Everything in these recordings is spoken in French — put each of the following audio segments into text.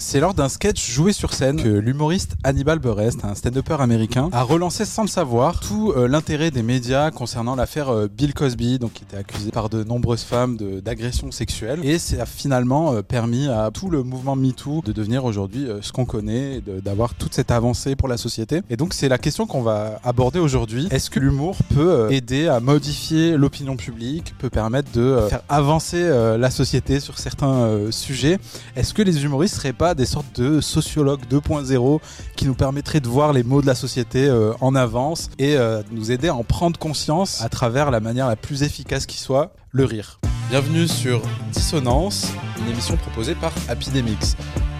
C'est lors d'un sketch joué sur scène que l'humoriste Hannibal Buress, un stand-upper américain, a relancé sans le savoir tout euh, l'intérêt des médias concernant l'affaire euh, Bill Cosby, donc qui était accusé par de nombreuses femmes d'agression sexuelle. Et ça a finalement euh, permis à tout le mouvement MeToo de devenir aujourd'hui ce qu'on connaît, d'avoir toute cette avancée pour la société. Et donc c'est la question qu'on va aborder aujourd'hui. Est-ce que l'humour peut aider à modifier l'opinion publique, peut permettre de faire avancer la société sur certains sujets? Est-ce que les humoristes seraient pas des sortes de sociologues 2.0 qui nous permettraient de voir les mots de la société euh, en avance et euh, nous aider à en prendre conscience à travers la manière la plus efficace qui soit, le rire Bienvenue sur Dissonance, une émission proposée par Epidemix.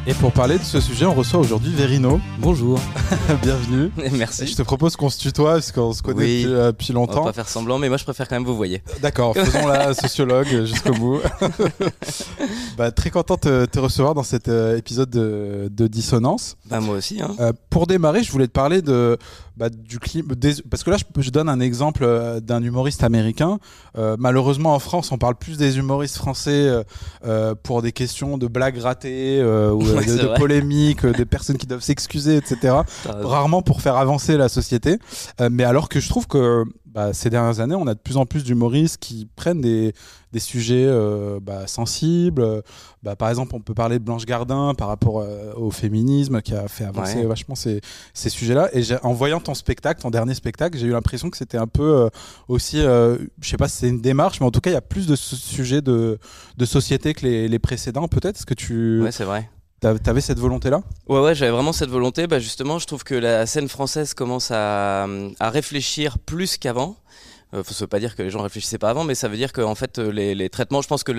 Et pour parler de ce sujet, on reçoit aujourd'hui Verino. Bonjour. Bienvenue. Et je Merci. te propose qu'on se tutoie parce qu'on se connaît Oui. depuis, euh, depuis On va longtemps. pas faire semblant, mais moi je préfère quand même vous voyez. D'accord, faisons la sociologue jusqu'au bout. bah, très content de te recevoir dans cet euh, épisode de, de Dissonance. Bah moi aussi. Hein. Euh, pour démarrer, je voulais te parler de, bah, du. Parce que là, je, je donne un exemple euh, d'un humoriste américain. Euh, malheureusement, en France, on parle plus des humoristes français euh, pour des questions de blagues ratées euh, ou Ouais, de, polémiques, des personnes qui doivent s'excuser, etc rarement pour faire avancer la société. Mais alors que je trouve que bah, ces dernières années, on a de plus en plus d'humoristes qui prennent des, des sujets euh, bah, sensibles. Bah, par exemple, on peut parler de Blanche Gardin par rapport euh, au féminisme qui a fait avancer Ouais. vachement ces, ces sujets-là. Et en voyant ton spectacle, ton dernier spectacle, j'ai eu l'impression que c'était un peu euh, aussi, je sais pas si c'est une démarche, mais en tout cas, il y a plus de su- sujets de, de société que les, les précédents. Peut-être est-ce que tu Ouais, c'est vrai. Avais cette volonté-là? Ouais, ouais, j'avais vraiment cette volonté. Bah, justement, je trouve que la scène française commence à réfléchir plus qu'avant. Euh, ça veut pas dire que les gens réfléchissaient pas avant, mais ça veut dire que en fait euh, les, les traitements, je pense que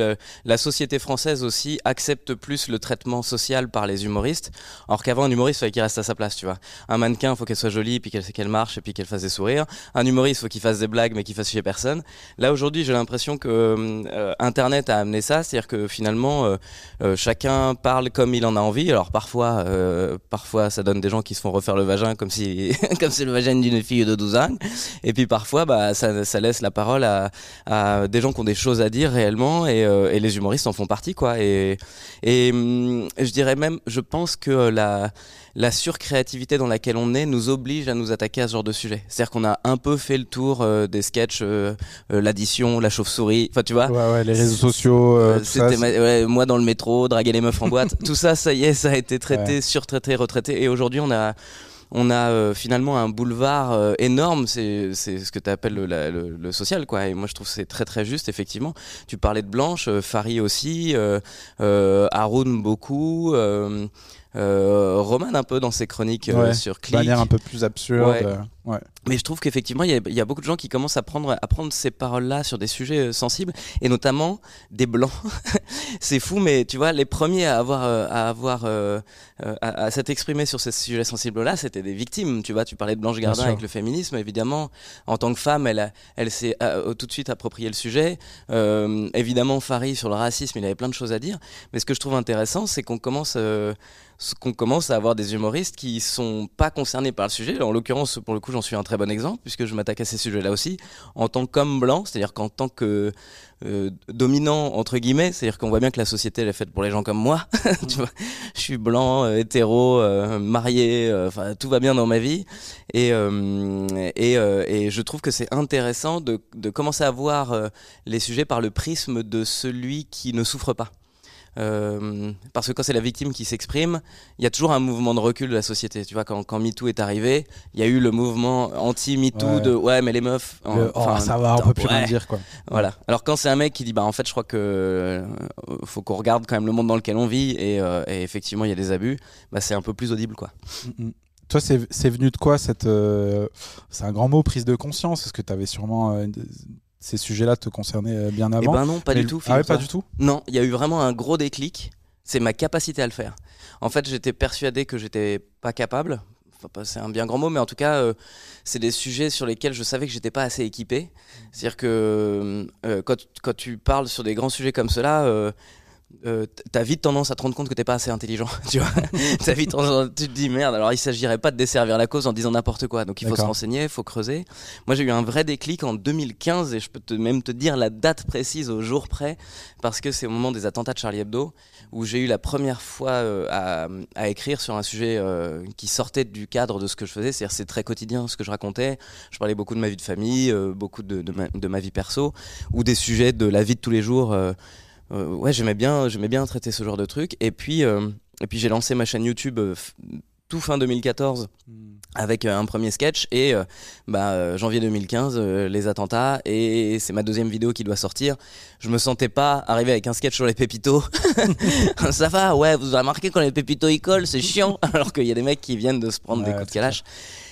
la société française aussi accepte plus le traitement social par les humoristes, alors qu'avant un humoriste il fallait qu'il reste à sa place, tu vois. Un mannequin, faut qu'elle soit jolie, puis qu'elle qu'elle marche, et puis qu'elle fasse des sourires. Un humoriste, faut qu'il fasse des blagues, mais qu'il fasse chier personne. Là aujourd'hui, j'ai l'impression que euh, Internet a amené ça, c'est-à-dire que finalement euh, chacun parle comme il en a envie. Alors parfois, parfois ça donne des gens qui se font refaire le vagin comme si comme c'est le vagin d'une fille de 12 ans. Et puis parfois, bah ça, ça laisse la parole à, à des gens qui ont des choses à dire réellement et, euh, et les humoristes en font partie quoi. Et et hum, je dirais même, je pense que la la surcréativité dans laquelle on est nous oblige à nous attaquer à ce genre de sujet. C'est-à-dire qu'on a un peu fait le tour euh, des sketchs, euh, euh, l'addition, la chauve-souris. Enfin, tu vois. Ouais, ouais, les réseaux sociaux, tout ça, C'était ma- ouais, moi dans le métro, draguer les meufs en boîte. Tout ça, ça y est, ça a été traité, surtraité, retraité. Et aujourd'hui, on a, on a euh, finalement un boulevard euh, énorme. C'est, ce que tu appelles le, le- social, quoi. Et moi, je trouve que c'est très très juste, effectivement. Tu parlais de Blanche, euh, Fari aussi, Haroun beaucoup. Euh, Roman un peu dans ses chroniques euh, Ouais, sur de Click. manière un peu plus absurde. Ouais. euh, ouais. Mais je trouve qu'effectivement, il y, y a beaucoup de gens qui commencent à prendre, à prendre ces paroles-là sur des sujets sensibles, et notamment des blancs. c'est fou, mais tu vois, les premiers à avoir, à avoir, à, à s'être exprimés sur ces sujets sensibles-là, c'était des victimes. Tu vois, tu parlais de Blanche Gardin avec le féminisme, évidemment. En tant que femme, elle, elle s'est tout de suite approprié le sujet. Euh, évidemment, Farid sur le racisme, il avait plein de choses à dire. Mais ce que je trouve intéressant, c'est qu'on commence, euh, qu'on commence à avoir des humoristes qui sont pas concernés par le sujet. En l'occurrence, pour le coup, j'en suis un très bon exemple puisque je m'attaque à ces sujets-là aussi en tant qu'homme blanc, c'est-à-dire qu'en tant que euh, dominant entre guillemets, c'est-à-dire qu'on voit bien que la société elle est faite pour les gens comme moi. tu vois, je suis blanc, euh, hétéro, euh, marié, enfin tout va bien dans ma vie et et, et je trouve que c'est intéressant de, de commencer à voir les sujets par le prisme de celui qui ne souffre pas. Euh, parce que quand c'est la victime qui s'exprime, il y a toujours un mouvement de recul de la société. Tu vois, quand, quand MeToo est arrivé, il y a eu le mouvement anti-MeToo Ouais. de ouais, mais les meufs. Le- enfin, oh, ça va, on peut plus ouais. rien dire quoi. Voilà. Alors quand c'est un mec qui dit bah en fait je crois que euh, faut qu'on regarde quand même le monde dans lequel on vit et, euh, et effectivement il y a des abus, bah c'est un peu plus audible quoi. Mm, mm. Toi, c'est c'est venu de quoi cette. euh, C'est un grand mot, prise de conscience Est-ce que tu avais sûrement. euh, ces sujets-là te concernaient euh, bien Et avant ben non, pas Mais du tout. Ah ouais, pas du tout Non, il y a eu vraiment un gros déclic. C'est ma capacité à le faire. En fait, j'étais persuadé que j'étais pas capable. Enfin, c'est un bien grand mot, mais en tout cas, euh, c'est des sujets sur lesquels je savais que j'étais pas assez équipé. C'est-à-dire que euh, quand, quand tu parles sur des grands sujets comme cela, euh, t'as vite tendance à te rendre compte que t'es pas assez intelligent, tu vois. t'as vite tendance, tu te dis merde. Alors il s'agirait pas de desservir la cause en disant n'importe quoi. Donc il faut se renseigner, il faut creuser. Moi j'ai eu un vrai déclic en 2015 et je peux te, même te dire la date précise au jour près parce que c'est au moment des attentats de Charlie Hebdo où j'ai eu la première fois euh, à, à, écrire sur un sujet euh, qui sortait du cadre de ce que je faisais. C'est-à-dire c'est très quotidien ce que je racontais. Je parlais beaucoup de ma vie de famille, euh, beaucoup de, de, ma, de, ma, vie perso ou des sujets de la vie de tous les jours ouais, j'aimais bien, j'aimais bien traiter ce genre de trucs. Et puis, euh, et puis j'ai lancé ma chaîne YouTube euh, tout fin 2014 hmm. avec un premier sketch et bah, janvier 2015 les attentats et c'est ma deuxième vidéo qui doit sortir. Je me sentais pas arriver avec un sketch sur les pépitos. Ça va, ouais, vous avez remarqué quand les pépitos ils collent, c'est chiant. Alors qu'il y a des mecs qui viennent de se prendre des coups de calache.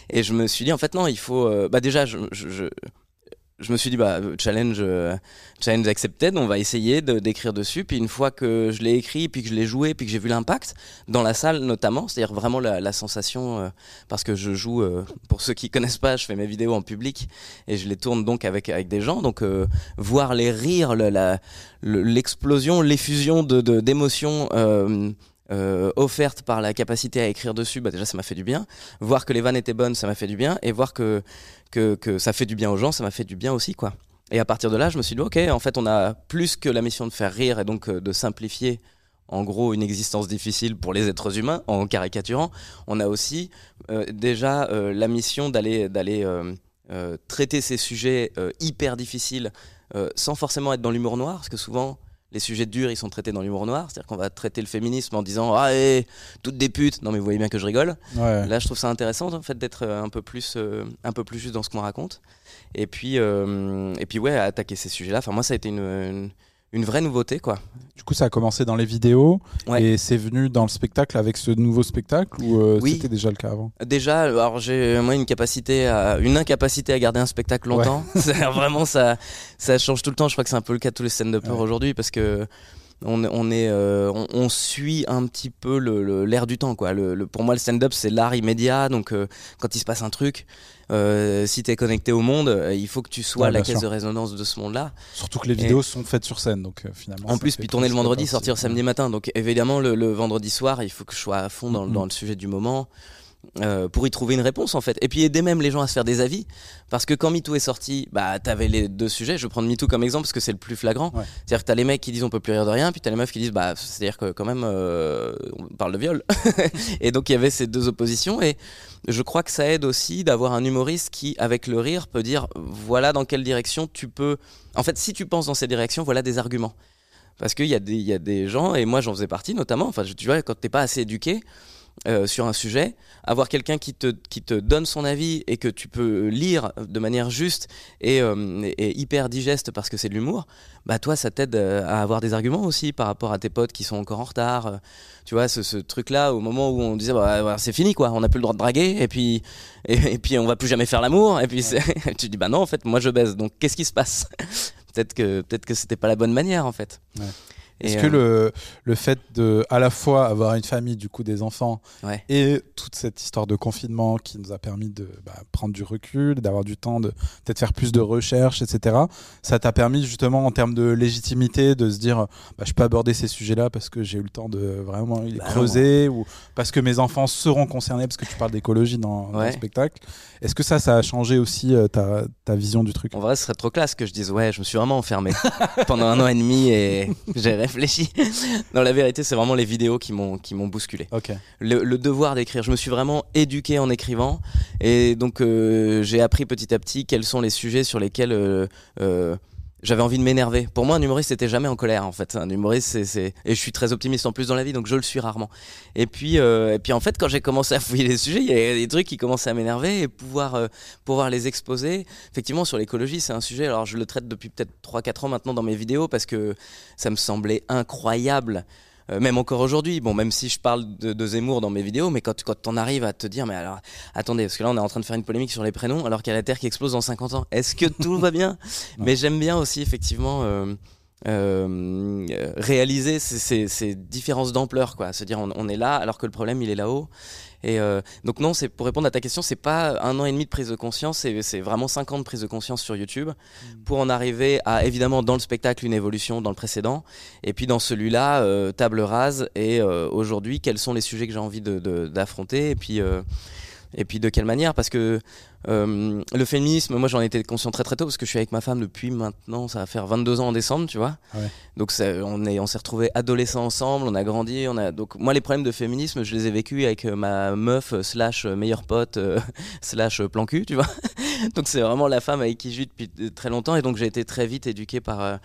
Et je me suis dit en fait non, il faut. bah déjà, je, je, je me suis dit bah challenge euh, challenge on va essayer de d'écrire dessus puis une fois que je l'ai écrit puis que je l'ai joué puis que j'ai vu l'impact dans la salle notamment c'est-à-dire vraiment la, la sensation euh, parce que je joue euh, pour ceux qui connaissent pas je fais mes vidéos en public et je les tourne donc avec avec des gens donc voir les rires l'explosion l'effusion de d'émotions euh, offerte par la capacité à écrire dessus, bah déjà ça m'a fait du bien. Voir que les vannes étaient bonnes, ça m'a fait du bien. Et voir que, que, que ça fait du bien aux gens, ça m'a fait du bien aussi, quoi. Et à partir de là, je me suis dit, ok, en fait, on a plus que la mission de faire rire et donc euh, de simplifier, en gros, une existence difficile pour les êtres humains, en caricaturant. On a aussi euh, déjà euh, la mission d'aller d'aller traiter ces sujets hyper difficiles sans forcément être dans l'humour noir, parce que souvent, les sujets durs, ils sont traités dans l'humour noir. C'est-à-dire qu'on va traiter le féminisme en disant Ah, hé, toutes des putes. Non, mais vous voyez bien que je rigole. Là, je trouve ça intéressant, en fait, d'être euh, un, peu plus, euh, un peu plus juste dans ce qu'on raconte. Et puis, euh, et puis, ouais, attaquer ces sujets-là. Enfin, moi, ça a été une une vraie nouveauté quoi. Du coup, ça a commencé dans les vidéos et c'est venu dans le spectacle avec ce nouveau spectacle ou euh, c'était déjà le cas avant? Déjà, alors j'ai moi une capacité à une incapacité à garder un spectacle longtemps. vraiment ça ça change tout le temps. Je crois que c'est un peu le cas de tous les scènes de peur aujourd'hui parce que on, on est euh, on, suit un petit peu l'air du temps quoi. Le, pour moi, le stand-up c'est l'art immédiat. Donc euh, quand il se passe un truc euh, si tu es connecté au monde, euh, il faut que tu sois la caisse de résonance de ce monde-là. Surtout que les vidéos sont faites sur scène, donc finalement. En plus, puis tourner le vendredi, sortir samedi matin. Donc évidemment, le, vendredi soir, il faut que je sois à fond dans, mm-hmm. dans le sujet du moment. Euh, pour y trouver une réponse en fait. Et puis aider même les gens à se faire des avis. Parce que quand MeToo est sorti, bah t'avais les deux sujets. Je vais prendre MeToo comme exemple parce que c'est le plus flagrant. C'est-à-dire que t'as les mecs qui disent on peut plus rire de rien, puis t'as les meufs qui disent bah c'est-à-dire que quand même euh, on parle de viol. et donc il y avait ces deux oppositions. Et je crois que ça aide aussi d'avoir un humoriste qui, avec le rire, peut dire voilà dans quelle direction tu peux. En fait, si tu penses dans cette direction, voilà des arguments. Parce qu'il y, a des, y a des gens, et moi j'en faisais partie notamment, enfin tu vois, quand t'es pas assez éduqué, euh, sur un sujet, avoir quelqu'un qui te, qui te donne son avis et que tu peux lire de manière juste et, euh, hyper digeste parce que c'est de l'humour, bah toi ça t'aide euh, à avoir des arguments aussi par rapport à tes potes qui sont encore en retard. Tu vois, ce, truc-là, au moment où on disait bah, c'est fini quoi, on n'a plus le droit de draguer et puis, et, puis on va plus jamais faire l'amour et puis tu dis bah non en fait moi je baise donc qu'est-ce qui se passe? Peut-être que, peut-être que c'était pas la bonne manière en fait. Est-ce que euh, le, le fait de à la fois avoir une famille, du coup des enfants, et toute cette histoire de confinement qui nous a permis de bah, prendre du recul, d'avoir du temps, de peut-être faire plus de recherches, etc., ça t'a permis justement en termes de légitimité de se dire bah, je peux aborder ces sujets-là parce que j'ai eu le temps de vraiment les bah creuser, ou parce que mes enfants seront concernés, parce que tu parles d'écologie dans, le spectacle. Est-ce que ça, ça a changé aussi euh, ta, ta, vision du truc? En vrai, ce serait trop classe que je dise ouais, je me suis vraiment enfermé pendant un an et demi et j'ai réfléchi. non, la vérité, c'est vraiment les vidéos qui m'ont qui m'ont bousculé. Le, le, devoir d'écrire. Je me suis vraiment éduqué en écrivant et donc euh, j'ai appris petit à petit quels sont les sujets sur lesquels euh, euh j'avais envie de m'énerver. Pour moi, un humoriste, c'était jamais en colère, en fait. Un humoriste, c'est, et je suis très optimiste en plus dans la vie, donc je le suis rarement. Et puis, euh, et puis en fait, quand j'ai commencé à fouiller les sujets, il y a des trucs qui commençaient à m'énerver et pouvoir, euh, pouvoir les exposer. Effectivement, sur l'écologie, c'est un sujet. Alors, je le traite depuis peut-être 3-4 ans maintenant dans mes vidéos parce que ça me semblait incroyable euh, même encore aujourd'hui, bon, même si je parle de, Zemmour dans mes vidéos, mais quand, quand on arrive à te dire, mais alors, attendez, parce que là, on est en train de faire une polémique sur les prénoms, alors qu'il y a la Terre qui explose dans 50 ans. Est-ce que tout va bien? Mais j'aime bien aussi, effectivement, euh, euh, réaliser ces, ces, différences d'ampleur, quoi. Se dire on, on, est là alors que le problème il est là-haut. Et euh, donc non, c'est pour répondre à ta question, c'est pas un an et demi de prise de conscience, c'est vraiment cinq ans de prise de conscience sur YouTube mmh. pour en arriver à évidemment dans le spectacle une évolution dans le précédent, et puis dans celui-là euh, table rase. Et aujourd'hui, quels sont les sujets que j'ai envie d'affronter, de, et puis et puis de quelle manière? Parce que euh, le féminisme, moi j'en étais conscient très très tôt parce que je suis avec ma femme depuis maintenant, ça va faire 22 ans en décembre, tu vois. Ouais. Donc on est, on s'est retrouvés adolescents ensemble, on a grandi, on a donc moi les problèmes de féminisme, je les ai vécus avec euh, ma meuf euh, slash meilleure pote slash plan cul, tu vois. donc c'est vraiment la femme avec qui je vis depuis très longtemps et donc j'ai été très vite éduqué par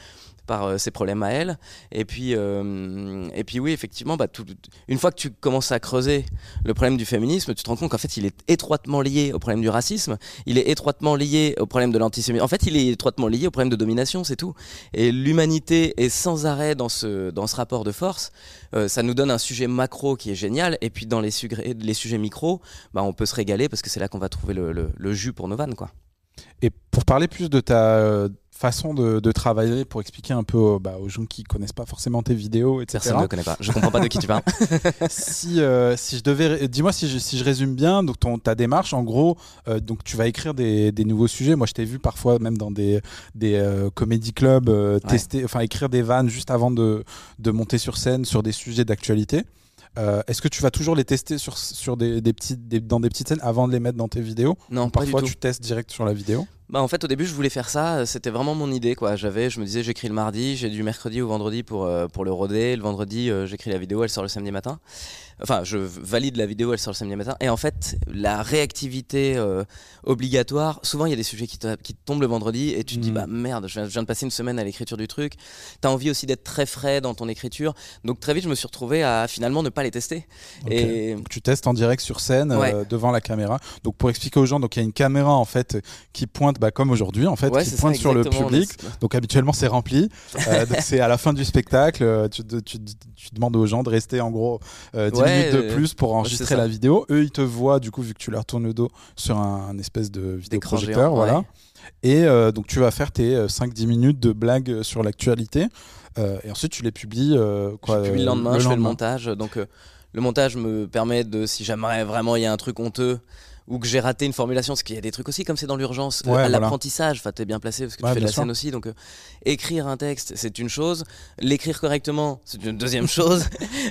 par euh, ses problèmes à elle. Et puis, euh, et puis oui, effectivement, bah, tout, une fois que tu commences à creuser le problème du féminisme, tu te rends compte qu'en fait, il est étroitement lié au problème du racisme, il est étroitement lié au problème de l'antisémitisme. En fait, il est étroitement lié au problème de domination, c'est tout. Et l'humanité est sans arrêt dans ce, dans ce rapport de force. Euh, ça nous donne un sujet macro qui est génial. Et puis dans les, les sujets micro, bah, on peut se régaler parce que c'est là qu'on va trouver le, le, le, jus pour nos vannes. Quoi. Et pour parler plus de ta façon de, travailler pour expliquer un peu bah, aux gens qui connaissent pas forcément tes vidéos, etc. Personne ne connaît pas. Je comprends pas de qui tu parles. si, euh, si je devais, dis-moi si je, si je résume bien, donc ton, ta démarche, en gros, euh, donc tu vas écrire des, des, nouveaux sujets. Moi, je t'ai vu parfois même dans des, des euh, comédie clubs tester, enfin écrire des vannes juste avant de, de monter sur scène sur des sujets d'actualité. Est-ce que tu vas toujours les tester sur, sur des, des petites, dans des petites scènes avant de les mettre dans tes vidéos? Non, pas Parfois, tu testes direct sur la vidéo? Bah en fait au début je voulais faire ça, c'était vraiment mon idée quoi. J'avais, je me disais j'écris le mardi, j'ai du mercredi au vendredi pour euh, pour le roder, le vendredi euh, j'écris la vidéo, elle sort le samedi matin. Enfin je valide la vidéo, elle sort le samedi matin. Et en fait la réactivité euh, obligatoire, souvent il y a des sujets qui te, qui tombent le vendredi et tu te dis mmh. bah merde, je viens, de passer une semaine à l'écriture du truc. T'as envie aussi d'être très frais dans ton écriture, donc très vite je me suis retrouvé à finalement ne pas les tester. Et tu testes en direct sur scène devant la caméra. Donc pour expliquer aux gens, donc il y a une caméra en fait qui pointe bah, comme aujourd'hui en fait, qui pointe sur le public. Donc habituellement c'est rempli. Euh, c'est à la fin du spectacle, euh, tu, tu, tu, demandes aux gens de rester en gros 10 euh, minutes de plus pour enregistrer la vidéo. Eux ils te voient du coup vu que tu leur tournes le dos sur un, espèce de vidéoprojecteur, voilà. Et donc tu vas faire tes 5-10 minutes de blagues sur l'actualité. et ensuite tu les publies quoi, Je publie le lendemain, je fais le montage. Donc le montage me permet de, si jamais vraiment il y a un truc honteux, ou que j'ai raté une formulation, parce qu'il y a des trucs aussi comme c'est dans l'urgence, euh, l'apprentissage, enfin t'es bien placé parce que tu fais de la scène aussi, donc euh, écrire un texte c'est une chose, l'écrire correctement c'est une deuxième chose,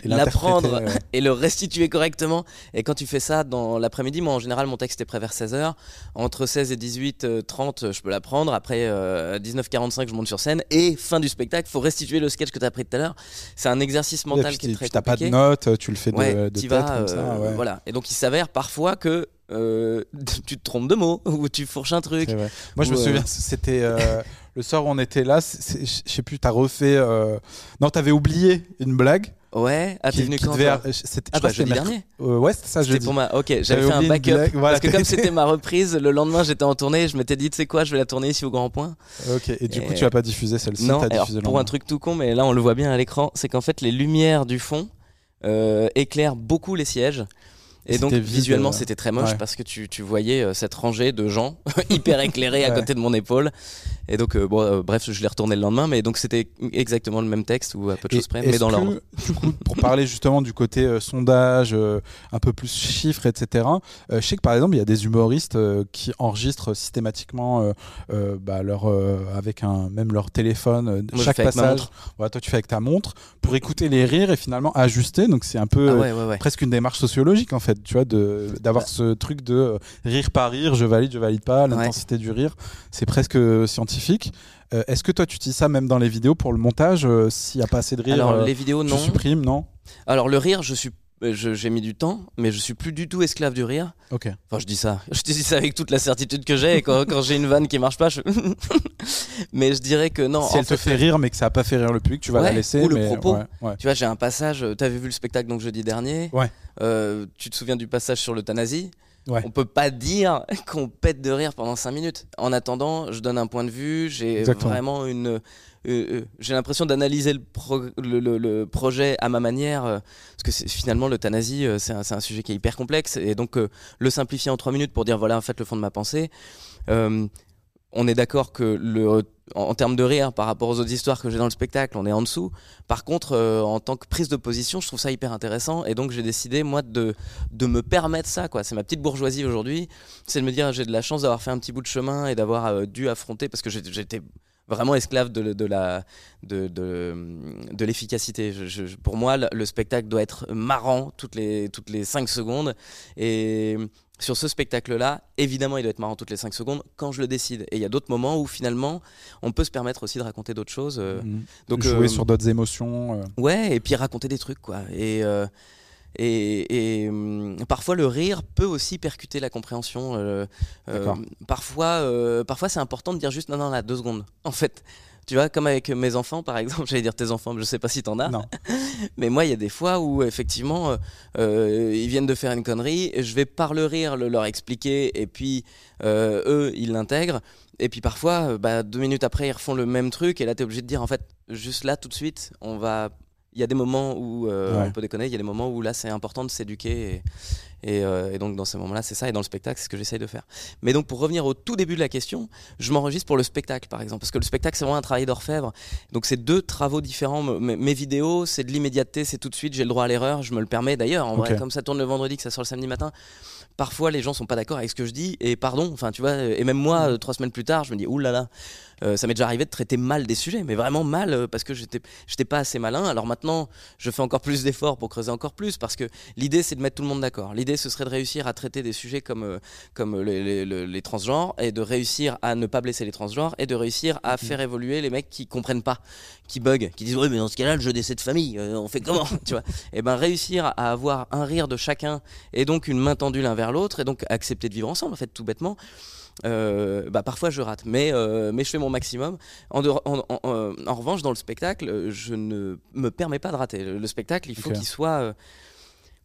l'apprendre et le restituer correctement, et quand tu fais ça dans l'après-midi, moi en général mon texte est prêt vers 16h, entre 16 et 18, 30 euh, je peux l'apprendre, après 19h45 je monte sur scène, et fin du spectacle, faut restituer le sketch que tu as pris tout à l'heure, c'est un exercice mental qui est très Tu n'as pas de notes, tu le fais de, de tête comme ça. Voilà, et donc il s'avère parfois que euh, tu te trompes de mots ou tu fourches un truc. Moi, je me souviens, c'était euh, le soir où on était là. Je sais plus, t'as refait. Euh... Non, t'avais oublié une blague. Ouais, ah, t'es venu quand C'était ah, bah, jeudi dernier euh, Ouais, c'était ça, jeudi. Pour ma... Ok, j'avais fait un backup. Parce que comme c'était ma reprise, le lendemain j'étais en tournée, je m'étais dit, tu sais quoi, je vais la tourner ici au Grand Point. Ok, et du coup, tu as pas diffusé celle-ci Non, diffusé pour un truc tout con, mais là on le voit bien à l'écran, c'est qu'en fait les lumières du fond euh, éclairent beaucoup les sièges. Et donc visuellement c'était très moche parce que tu, tu voyais euh, cette rangée de gens hyper éclairés à côté de mon épaule. Et donc euh, bon bref je l'ai retourné le lendemain mais donc c'était exactement le même texte ou à peu de choses près mais dans l'ordre. Du coup pour parler justement du côté sondage un peu plus chiffres etc. je sais que par exemple il y a des humoristes qui enregistrent systématiquement bah, leur avec un même leur téléphone chaque passage. Toi tu fais avec ta montre pour écouter les rires et finalement ajuster donc c'est un peu ah presque une démarche sociologique en fait tu vois, d'avoir ce truc de euh, rire par rire, je valide, je valide pas, l'intensité du rire, c'est presque scientifique. Euh, est-ce que toi tu utilises ça même dans les vidéos pour le montage euh, S'il n'y a pas assez de rire, Alors, les vidéos, non. Tu supprimes, non? Alors le rire, je suis j'ai mis du temps, mais je suis plus du tout esclave du rire. Ok. Enfin, je dis ça. Je dis ça avec toute la certitude que j'ai. Et quand, quand j'ai une vanne qui marche pas, je... mais je dirais que non. Si elle te fait rire, mais que ça a pas fait rire le public, tu vas la laisser. Ou le propos. Tu vois, j'ai un passage. T'avais vu le spectacle donc jeudi dernier. Ouais. Euh, tu te souviens du passage sur l'euthanasie? Ouais. On peut pas dire qu'on pète de rire pendant 5 minutes. En attendant, je donne un point de vue, j'ai vraiment une. Euh, euh, j'ai l'impression d'analyser le, le, projet à ma manière, parce que finalement l'euthanasie, c'est un, un, sujet qui est hyper complexe, et donc le simplifier en 3 minutes pour dire voilà en fait le fond de ma pensée on est d'accord que en, termes de rire par rapport aux autres histoires que j'ai dans le spectacle, on est en dessous. Par contre, euh, en tant que prise de position, je trouve ça hyper intéressant et donc j'ai décidé moi de, de me permettre ça quoi. C'est ma petite bourgeoisie aujourd'hui, c'est de me dire j'ai de la chance d'avoir fait un petit bout de chemin et d'avoir euh, dû affronter parce que j'étais vraiment esclave de, la de, de, l'efficacité. pour moi, le, spectacle doit être marrant toutes les toutes les 5 secondes et sur ce spectacle-là, évidemment, il doit être marrant toutes les 5 secondes quand je le décide. Et il y a d'autres moments où finalement, on peut se permettre aussi de raconter d'autres choses. Euh, mhm. Donc jouer euh, sur d'autres émotions. Euh. Ouais, et puis raconter des trucs, quoi. Et et, hum, parfois le rire peut aussi percuter la compréhension. parfois, parfois c'est important de dire juste non, non, là, deux secondes. En fait, tu vois, comme avec mes enfants, par exemple, j'allais dire tes enfants, je sais pas si t'en as. Non. Mais moi, il y a des fois où, effectivement, euh, euh, ils viennent de faire une connerie, et je vais par le rire le leur expliquer, et puis euh, eux, ils l'intègrent. Et puis parfois, bah, deux minutes après, ils refont le même truc, et là, tu es obligé de dire, en fait, juste là, tout de suite, on va il y a des moments où on peut déconner, il y a des moments où là c'est important de s'éduquer euh, et, donc dans ces moments-là, c'est ça. Et dans le spectacle, c'est ce que j'essaye de faire. Mais donc pour revenir au tout début de la question, je m'enregistre pour le spectacle, par exemple, parce que le spectacle, c'est vraiment un travail d'orfèvre. Donc c'est deux travaux différents. Mes, vidéos, c'est de l'immédiateté, c'est tout de suite. J'ai le droit à l'erreur. Je me le permets d'ailleurs. En vrai, comme ça tourne le vendredi, que ça sort le samedi matin. Parfois, les gens sont pas d'accord avec ce que je dis et pardon. Enfin, tu vois. Et même moi, mm. trois semaines plus tard, je me dis oulala. Là là, euh, ça m'est déjà arrivé de traiter mal des sujets, mais vraiment mal euh, parce que j'étais, j'étais pas assez malin. Alors maintenant, je fais encore plus d'efforts pour creuser encore plus parce que l'idée, c'est de mettre tout le monde d'accord. L'idée, ce serait de réussir à traiter des sujets comme, euh, comme les, les, transgenres et de réussir à ne pas blesser les transgenres et de réussir à faire évoluer les mecs qui comprennent pas, qui bug, qui disent oui, mais dans ce cas-là, le jeu des sept familles, on fait comment, tu vois Et ben réussir à avoir un rire de chacun et donc une main tendue l'un vers l'autre et donc accepter de vivre ensemble, en fait, tout bêtement. Euh, bah, parfois je rate, mais, euh, mais je fais mon maximum. En, en, euh, en, revanche, dans le spectacle, je ne me permets pas de rater. Le, spectacle, il faut qu'il soit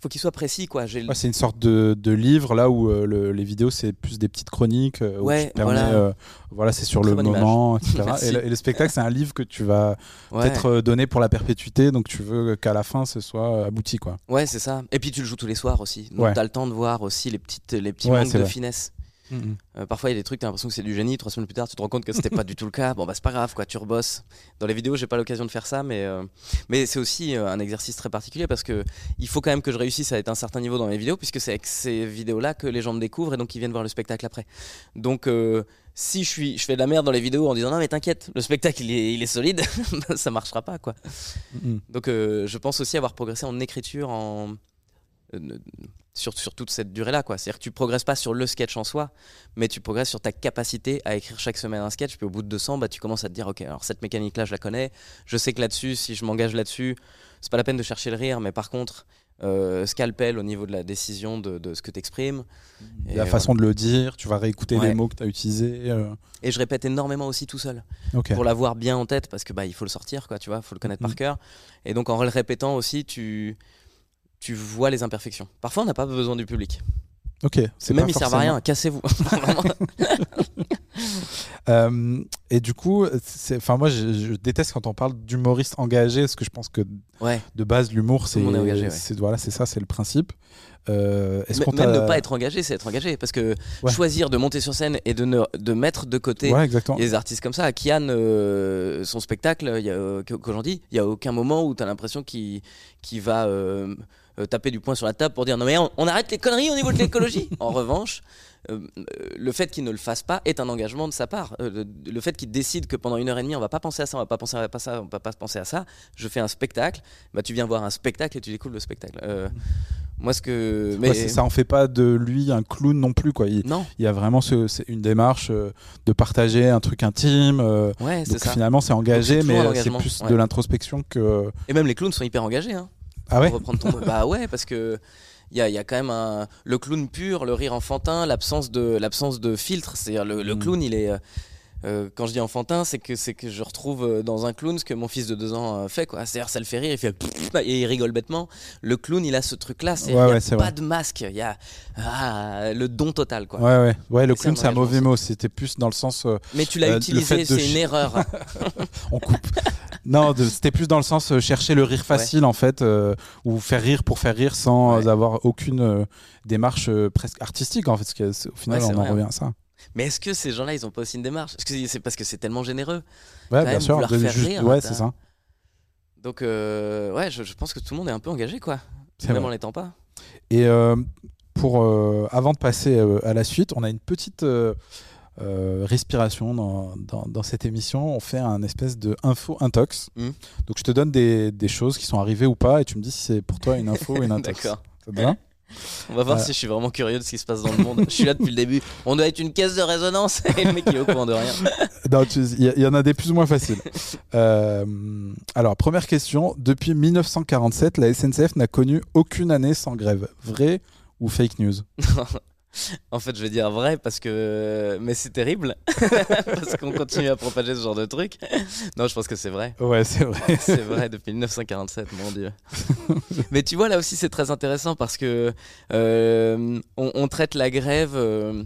faut qu'il soit précis quoi. c'est une sorte de, de, livre là où les vidéos c'est plus des petites chroniques. ouais, voilà. voilà, c'est sur le moment, etc. et, le, spectacle c'est un livre que tu vas peut-être donner pour la perpétuité, donc tu veux qu'à la fin ce soit abouti quoi. Ouais, c'est ça. Et puis tu le joues tous les soirs aussi, donc tu as le temps de voir aussi les petites les petits manques de finesse. Mm-hmm. Euh, parfois, il y a des trucs, t'as l'impression que c'est du génie. Trois semaines plus tard, tu te rends compte que c'était pas du tout le cas. Bon, bah, c'est pas grave, quoi, tu rebosses. Dans les vidéos, j'ai pas l'occasion de faire ça, mais, euh, mais c'est aussi euh, un exercice très particulier parce que il faut quand même que je réussisse à être un certain niveau dans mes vidéos, puisque c'est avec ces vidéos-là que les gens me découvrent et donc ils viennent voir le spectacle après. Donc, si je, suis, je fais de la merde dans les vidéos en disant non, mais t'inquiète, le spectacle il est, il est solide, ça marchera pas, quoi. Mm-hmm. Donc, je pense aussi avoir progressé en écriture, en sur, sur toute cette durée-là. C'est-à-dire que tu progresses pas sur le sketch en soi, mais tu progresses sur ta capacité à écrire chaque semaine un sketch. Puis au bout de 200, bah, tu commences à te dire, ok, alors cette mécanique-là, je la connais. Je sais que là-dessus, si je m'engage là-dessus, c'est pas la peine de chercher le rire, mais par contre, euh, scalpel au niveau de la décision de, ce que tu exprimes. la façon de le dire, tu vas réécouter les mots que tu as utilisés. Euh. Et je répète énormément aussi tout seul. Pour l'avoir bien en tête, parce que bah, il faut le sortir, quoi, tu vois, faut le connaître par mm. cœur. Et donc en le répétant aussi, tu tu vois les imperfections. Parfois, on n'a pas besoin du public. Ok. C'est même ils servent à rien. Cassez-vous. Euh, et du coup, enfin moi, je, déteste quand on parle d'humoriste engagé, parce que je pense que de base, l'humour, c'est voilà, c'est ça, c'est le principe. Euh, même ne pas être engagé, c'est être engagé. Parce que choisir de monter sur scène et de, ne, de mettre de côté les artistes comme ça, Kian, euh, son spectacle, y a, qu'aujourd'hui, il n'y a aucun moment où tu as l'impression qu'il va euh, taper du poing sur la table pour dire non mais on, arrête les conneries au niveau de l'écologie. en revanche, euh, le fait qu'il ne le fasse pas est un engagement de sa part. Euh, le, fait qu'il décide que pendant une heure et demie on va pas penser à ça, on va pas penser à ça, on va pas penser à ça. Je fais un spectacle. Bah tu viens voir un spectacle et tu découvres le spectacle. moi ce que mais ça en fait pas de lui un clown non plus quoi. Il, non. Il y a vraiment ce, une démarche de partager un truc intime. ouais, c'est ça. Finalement c'est engagé mais c'est plus de l'introspection que. Et même les clowns sont hyper engagés. Hein. Ah ouais reprendre ton... Bah ouais, parce que il y a, y a, quand même un, le clown pur, le rire enfantin, l'absence de, l'absence de filtre. C'est-à-dire le, le, mm. clown, il est. Euh, euh, quand je dis enfantin, c'est que c'est que je retrouve euh, dans un clown ce que mon fils de deux ans fait quoi. C'est-à-dire ça le fait rire, il fait et il rigole bêtement. Le clown, il a ce truc là, c'est ouais, a pas de masque, il y a ah, le don total quoi. Ouais ouais. Ouais, le clown c'est un mauvais mot, c'était plus dans le sens Mais tu l'as utilisé, c'est une erreur. On coupe. Non, c'était plus dans le sens euh, chercher le rire facile en fait, euh, ou faire rire pour faire rire sans avoir aucune euh, démarche presque artistique en fait, parce qu'au final on en revient à ça. Mais est-ce que ces gens-là, ils ont pas aussi une démarche? Est-ce que c'est parce que c'est tellement généreux? Ouais, bien sûr. faire juste- rire, ouais, c'est ça. Donc, euh, ouais, je, je pense que tout le monde est un peu engagé, quoi. Même en l'étant pas. Et euh, pour, euh, avant de passer à la suite, on a une petite respiration dans, dans, dans cette émission. On fait un espèce de info intox. Mhm. Donc je te donne des, des choses qui sont arrivées ou pas et tu me dis si c'est pour toi une info ou une intox. D'accord. Ça te va? On va voir Euh. si je suis vraiment curieux de ce qui se passe dans le monde. je suis là depuis le début. On doit être une caisse de résonance. Et le mec, il est au courant de rien. Y, il y en a des plus ou moins faciles. Euh, alors, première question. Depuis 1947, la SNCF n'a connu aucune année sans grève. Vrai ou fake news? En fait, je vais dire vrai parce que. Mais c'est terrible. parce qu'on continue à propager ce genre de truc. Non, je pense que c'est vrai. Ouais, c'est vrai. C'est vrai, depuis 1947, mon Dieu. Mais tu vois, là aussi, c'est très intéressant parce que euh, on, on traite la grève. euh,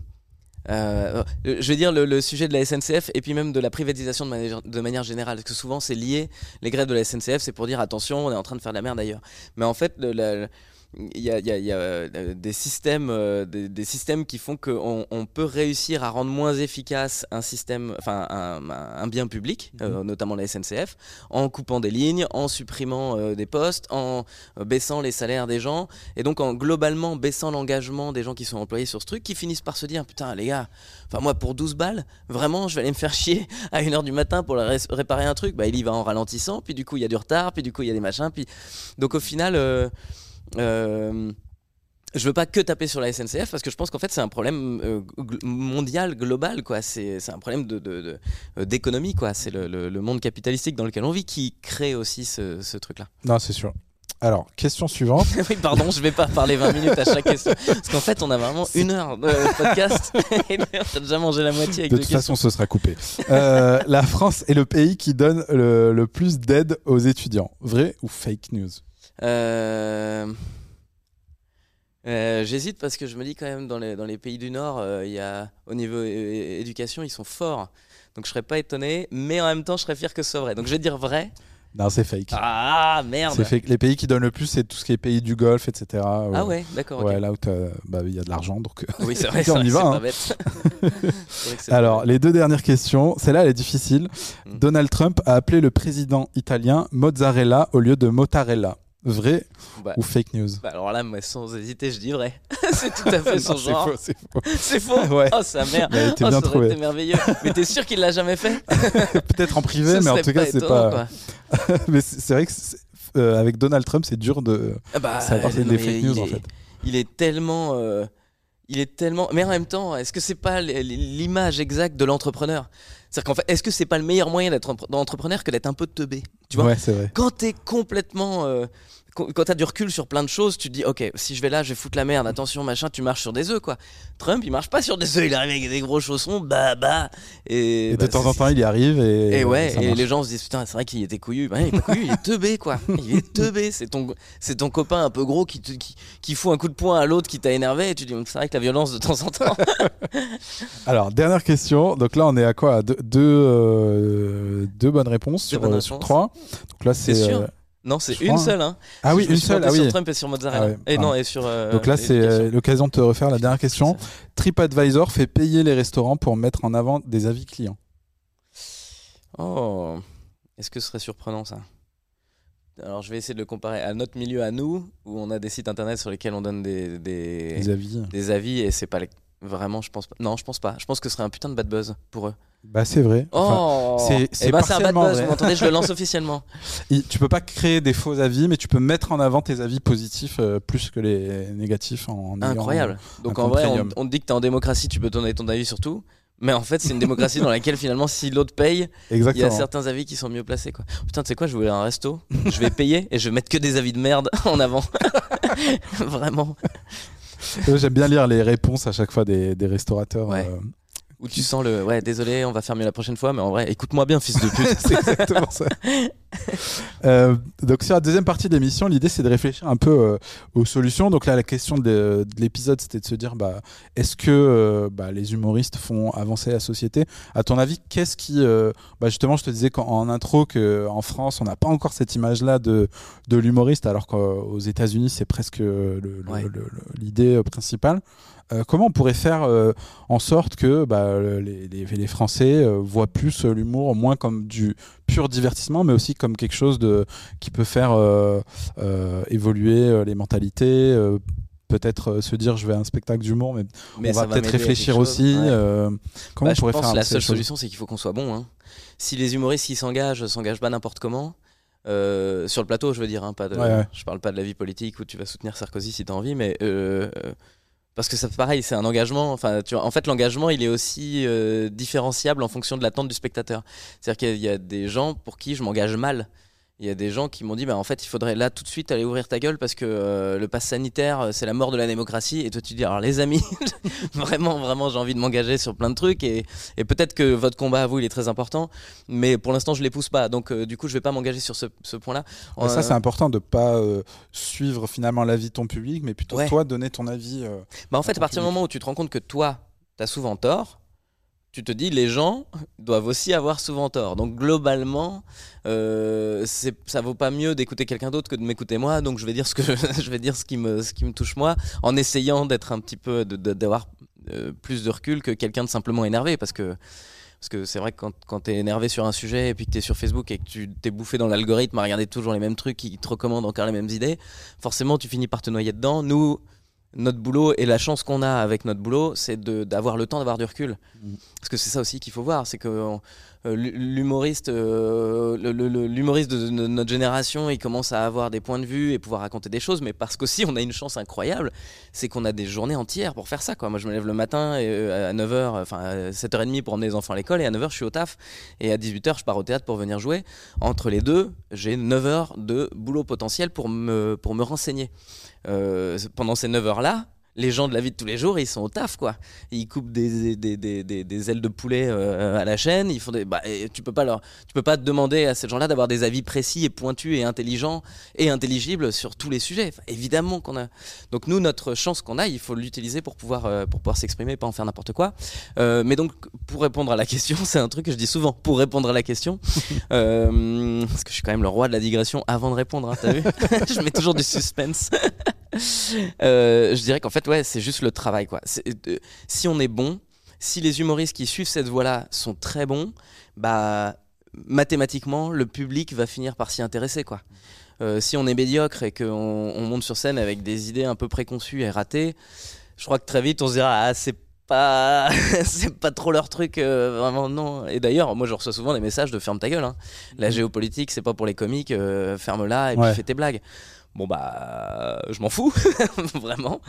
euh, je vais dire le, le sujet de la SNCF et puis même de la privatisation de manière, de manière générale. Parce que souvent, c'est lié. Les grèves de la SNCF, c'est pour dire attention, on est en train de faire de la merde ailleurs. Mais en fait, le- la- il y a, il y a- il y a, euh, des, systèmes, euh, des, des systèmes qui font qu'on on peut réussir à rendre moins efficace un système, enfin un, un bien public, euh, notamment la SNCF, en coupant des lignes, en supprimant euh, des postes, en baissant les salaires des gens, et donc en globalement baissant l'engagement des gens qui sont employés sur ce truc, qui finissent par se dire putain les gars, enfin moi pour 12 balles, vraiment je vais aller me faire chier à 1h du matin pour ré- réparer un truc, bah il y va en ralentissant, puis du coup il y a du retard, puis du coup il y a des machins, puis donc au final euh, euh, je veux pas que taper sur la SNCF parce que je pense qu'en fait c'est un problème euh, gl- mondial, global quoi. C'est un problème de de- de- euh, d'économie quoi. C'est le, le- le monde capitalistique dans lequel on vit qui crée aussi ce, ce truc-là. Non, c'est sûr. Alors, question suivante. oui, pardon, je vais pas parler 20 minutes à chaque question parce qu'en fait on a vraiment une heure de podcast et t'as déjà mangé la moitié avec De toute façon, ce sera coupé. Euh, la France est le pays qui donne le, le plus d'aide aux étudiants. Vrai ou fake news? Euh, euh, J'hésite parce que je me dis quand même dans les, dans les pays du Nord, euh, il y a, au niveau éducation, ils sont forts. Donc je serais pas étonné, mais en même temps, je serais fier que ce soit vrai. Donc je vais dire vrai. Non, c'est fake. Ah merde C'est fake. Les pays qui donnent le plus, c'est tout ce qui est pays du Golfe, etc. Ah ouais, d'accord. Ouais, là où bah, il y a de l'argent. Donc... Oui, c'est vrai, on y va, hein. pas bête. C'est vrai que c'est pas Alors, les deux dernières questions. Celle-là, elle est difficile. Mm. Donald Trump a appelé le président italien mozzarella au lieu de mozzarella. Vrai Bah, ou fake news bah alors là, moi, sans hésiter, je dis vrai. c'est tout à fait son Non, c'est genre. faux, c'est faux. C'est faux Ouais. Oh, sa mère était Oh, bien ça aurait trouvée. été merveilleux. Mais t'es sûr qu'il l'a jamais fait Peut-être en privé, mais en tout cas, c'est pas. mais c'est vrai que euh, avec Donald Trump, c'est dur de Ah bah, savoir c'est non, des fake news est- en fait. il est tellement euh, il est tellement mais en même temps est-ce que c'est pas l'image exacte de l'entrepreneur? C'est-à-dire qu'en fait est-ce que c'est pas le meilleur moyen d'être entrepreneur que d'être un peu teubé? Tu vois? Ouais, vrai. quand t'es complètement euh, quand t'as du recul sur plein de choses tu te dis ok si je vais là je vais foutre la merde attention machin tu marches sur des œufs quoi Trump il marche pas sur des œufs il arrive avec des gros chaussons bah bah et, Et bah, de temps en temps, il y arrive et. et ouais, et les gens se disent putain, c'est vrai qu'il était couillu. Bah, il est couillu, il est teubé quoi. Il est teubé. C'est ton, c'est ton copain un peu gros qui, te- qui, qui fout un coup de poing à l'autre qui t'a énervé et tu dis c'est vrai que la violence de temps en temps. Alors, dernière question. Donc là, on est à quoi? Deux, deux, euh, deux bonnes réponses sur, bonnes euh, sur réponses. trois. Donc là, c'est. Non, c'est une crois, seule. Hein. Ah oui, une seule. Ah sur oui. Trump et sur Mozzarella. Ah ouais, Et non, pardon. et sur. euh, Donc là, c'est euh, l'occasion de te refaire la dernière question. TripAdvisor fait payer les restaurants pour mettre en avant des avis clients. Oh, est-ce que ce serait surprenant ça? Alors je vais essayer de le comparer à notre milieu à nous, où on a des sites internet sur lesquels on donne des, des, Des avis. des avis et c'est pas les- vraiment, je pense pas. Non, je pense pas. Je pense que ce serait un putain de bad buzz pour eux. Bah, c'est vrai. Enfin, Oh, c'est- Eh c'est ben, c'est un bad buzz. vrai. Vous m'entendez Je le lance officiellement. tu peux pas créer des faux avis, mais tu peux mettre en avant tes avis positifs euh, plus que les négatifs en, en Incroyable. Donc en vrai, on, te dit que t'es en démocratie, tu peux donner ton avis sur tout. Mais en fait, c'est une démocratie dans laquelle finalement, si l'autre paye, il y a certains avis qui sont mieux placés. Quoi. Putain, tu sais quoi Je ouvrir un resto, je vais payer et je vais mettre que des avis de merde en avant. Vraiment. J'aime bien lire les réponses à chaque fois des, des restaurateurs. Ouais. euh, Où tu sens le ouais, désolé, on va faire mieux la prochaine fois, mais en vrai, écoute-moi bien, fils de pute. c'est exactement ça. Euh, donc sur la deuxième partie de l'émission, l'idée c'est de réfléchir un peu euh, aux solutions. Donc là, la question de, l'épisode, c'était de se dire, bah, est-ce que euh, bah, les humoristes font avancer la société? À ton avis, qu'est-ce qui, bah, justement, je te disais en intro qu'en France, on n'a pas encore cette image-là de, de l'humoriste, alors qu'aux États-Unis, c'est presque l'idée principale. Euh, comment on pourrait faire euh, en sorte que bah, les, Français euh, voient plus l'humour moins comme du pur divertissement, mais aussi comme quelque chose de, qui peut faire évoluer les mentalités peut-être se dire je vais à un spectacle d'humour, mais, on va, peut-être réfléchir aussi. comment bah, on pourrait je pense faire La seule solution, c'est qu'il faut qu'on soit bon. Hein. Si les humoristes qui s'engagent, s'engagent pas n'importe comment. sur le plateau, je veux dire, hein, pas de, je parle pas de la vie politique où tu vas soutenir Sarkozy si tu as envie, mais parce que c'est pareil, c'est un engagement. Enfin, tu en fait, l'engagement, il est aussi euh, différenciable en fonction de l'attente du spectateur. C'est-à-dire qu'il y a des gens pour qui je m'engage mal il y a des gens qui m'ont dit bah en fait il faudrait là tout de suite aller ouvrir ta gueule parce que euh, le pass sanitaire euh, c'est la mort de la démocratie. Et toi tu dis alors les amis vraiment vraiment j'ai envie de m'engager sur plein de trucs et, et peut-être que votre combat à vous il est très important mais pour l'instant je les pousse pas. Donc euh, du coup je vais pas m'engager sur ce, ce point là ça c'est important de pas suivre finalement l'avis de ton public mais plutôt toi donner ton avis bah en fait à partir du moment où tu te rends compte que toi tu as souvent tort tu te dis les gens doivent aussi avoir souvent tort. Donc globalement, euh, ça vaut pas mieux d'écouter quelqu'un d'autre que de m'écouter moi. Donc je vais dire ce que je, vais dire ce qui me touche moi, en essayant d'être un petit peu d'avoir euh, plus de recul que quelqu'un de simplement énervé, parce que parce que c'est vrai que quand, quand tu es énervé sur un sujet et puis que tu es sur Facebook et que tu t'es bouffé dans l'algorithme à regarder toujours les mêmes trucs qui te recommandent encore les mêmes idées, forcément tu finis par te noyer dedans. Nous, notre boulot et la chance qu'on a avec notre boulot, c'est d'avoir le temps d'avoir du recul. Mm. Parce que c'est ça aussi qu'il faut voir, c'est que l'humoriste, euh, l'humoriste de, notre génération, il commence à avoir des points de vue et pouvoir raconter des choses, mais parce qu'aussi on a une chance incroyable, c'est qu'on a des journées entières pour faire ça. Moi, je me lève le matin euh, à 9h, enfin à 7h30 pour emmener les enfants à l'école, et à 9h, je suis au taf, et à 18h, je pars au théâtre pour venir jouer. Entre les deux, j'ai 9 heures de boulot potentiel pour me, pour me renseigner. Euh, pendant ces 9 heures-là, les gens de la vie de tous les jours, ils sont au taf, quoi. Ils coupent des, des, des, des ailes de poulet euh, à la chaîne. Ils font des, bah, tu peux pas leur, tu peux pas te demander à ces gens-là d'avoir des avis précis et pointus et intelligents et intelligibles sur tous les sujets. évidemment qu'on a. Donc nous, notre chance qu'on a, il faut l'utiliser pour pouvoir, euh, pour pouvoir s'exprimer, pas en faire n'importe quoi. mais donc, pour répondre à la question, c'est un truc que je dis souvent. Pour répondre à la question, parce que je suis quand même le roi de la digression avant de répondre. Hein, T'as vu? Je mets toujours du suspense. Euh, je dirais qu'en fait, ouais, c'est juste le travail. Quoi. Euh, si on est bon, si les humoristes qui suivent cette voie-là sont très bons, bah, mathématiquement, le public va finir par s'y intéresser. Quoi. Euh, si on est médiocre et qu'on on monte sur scène avec des idées un peu préconçues et ratées, je crois que très vite on se dira ah, c'est pas c'est pas trop leur truc vraiment non et d'ailleurs moi je reçois souvent des messages de ferme ta gueule hein. la mmh. géopolitique c'est pas pour les comiques ferme-la et puis fais tes blagues bon bah je m'en fous vraiment.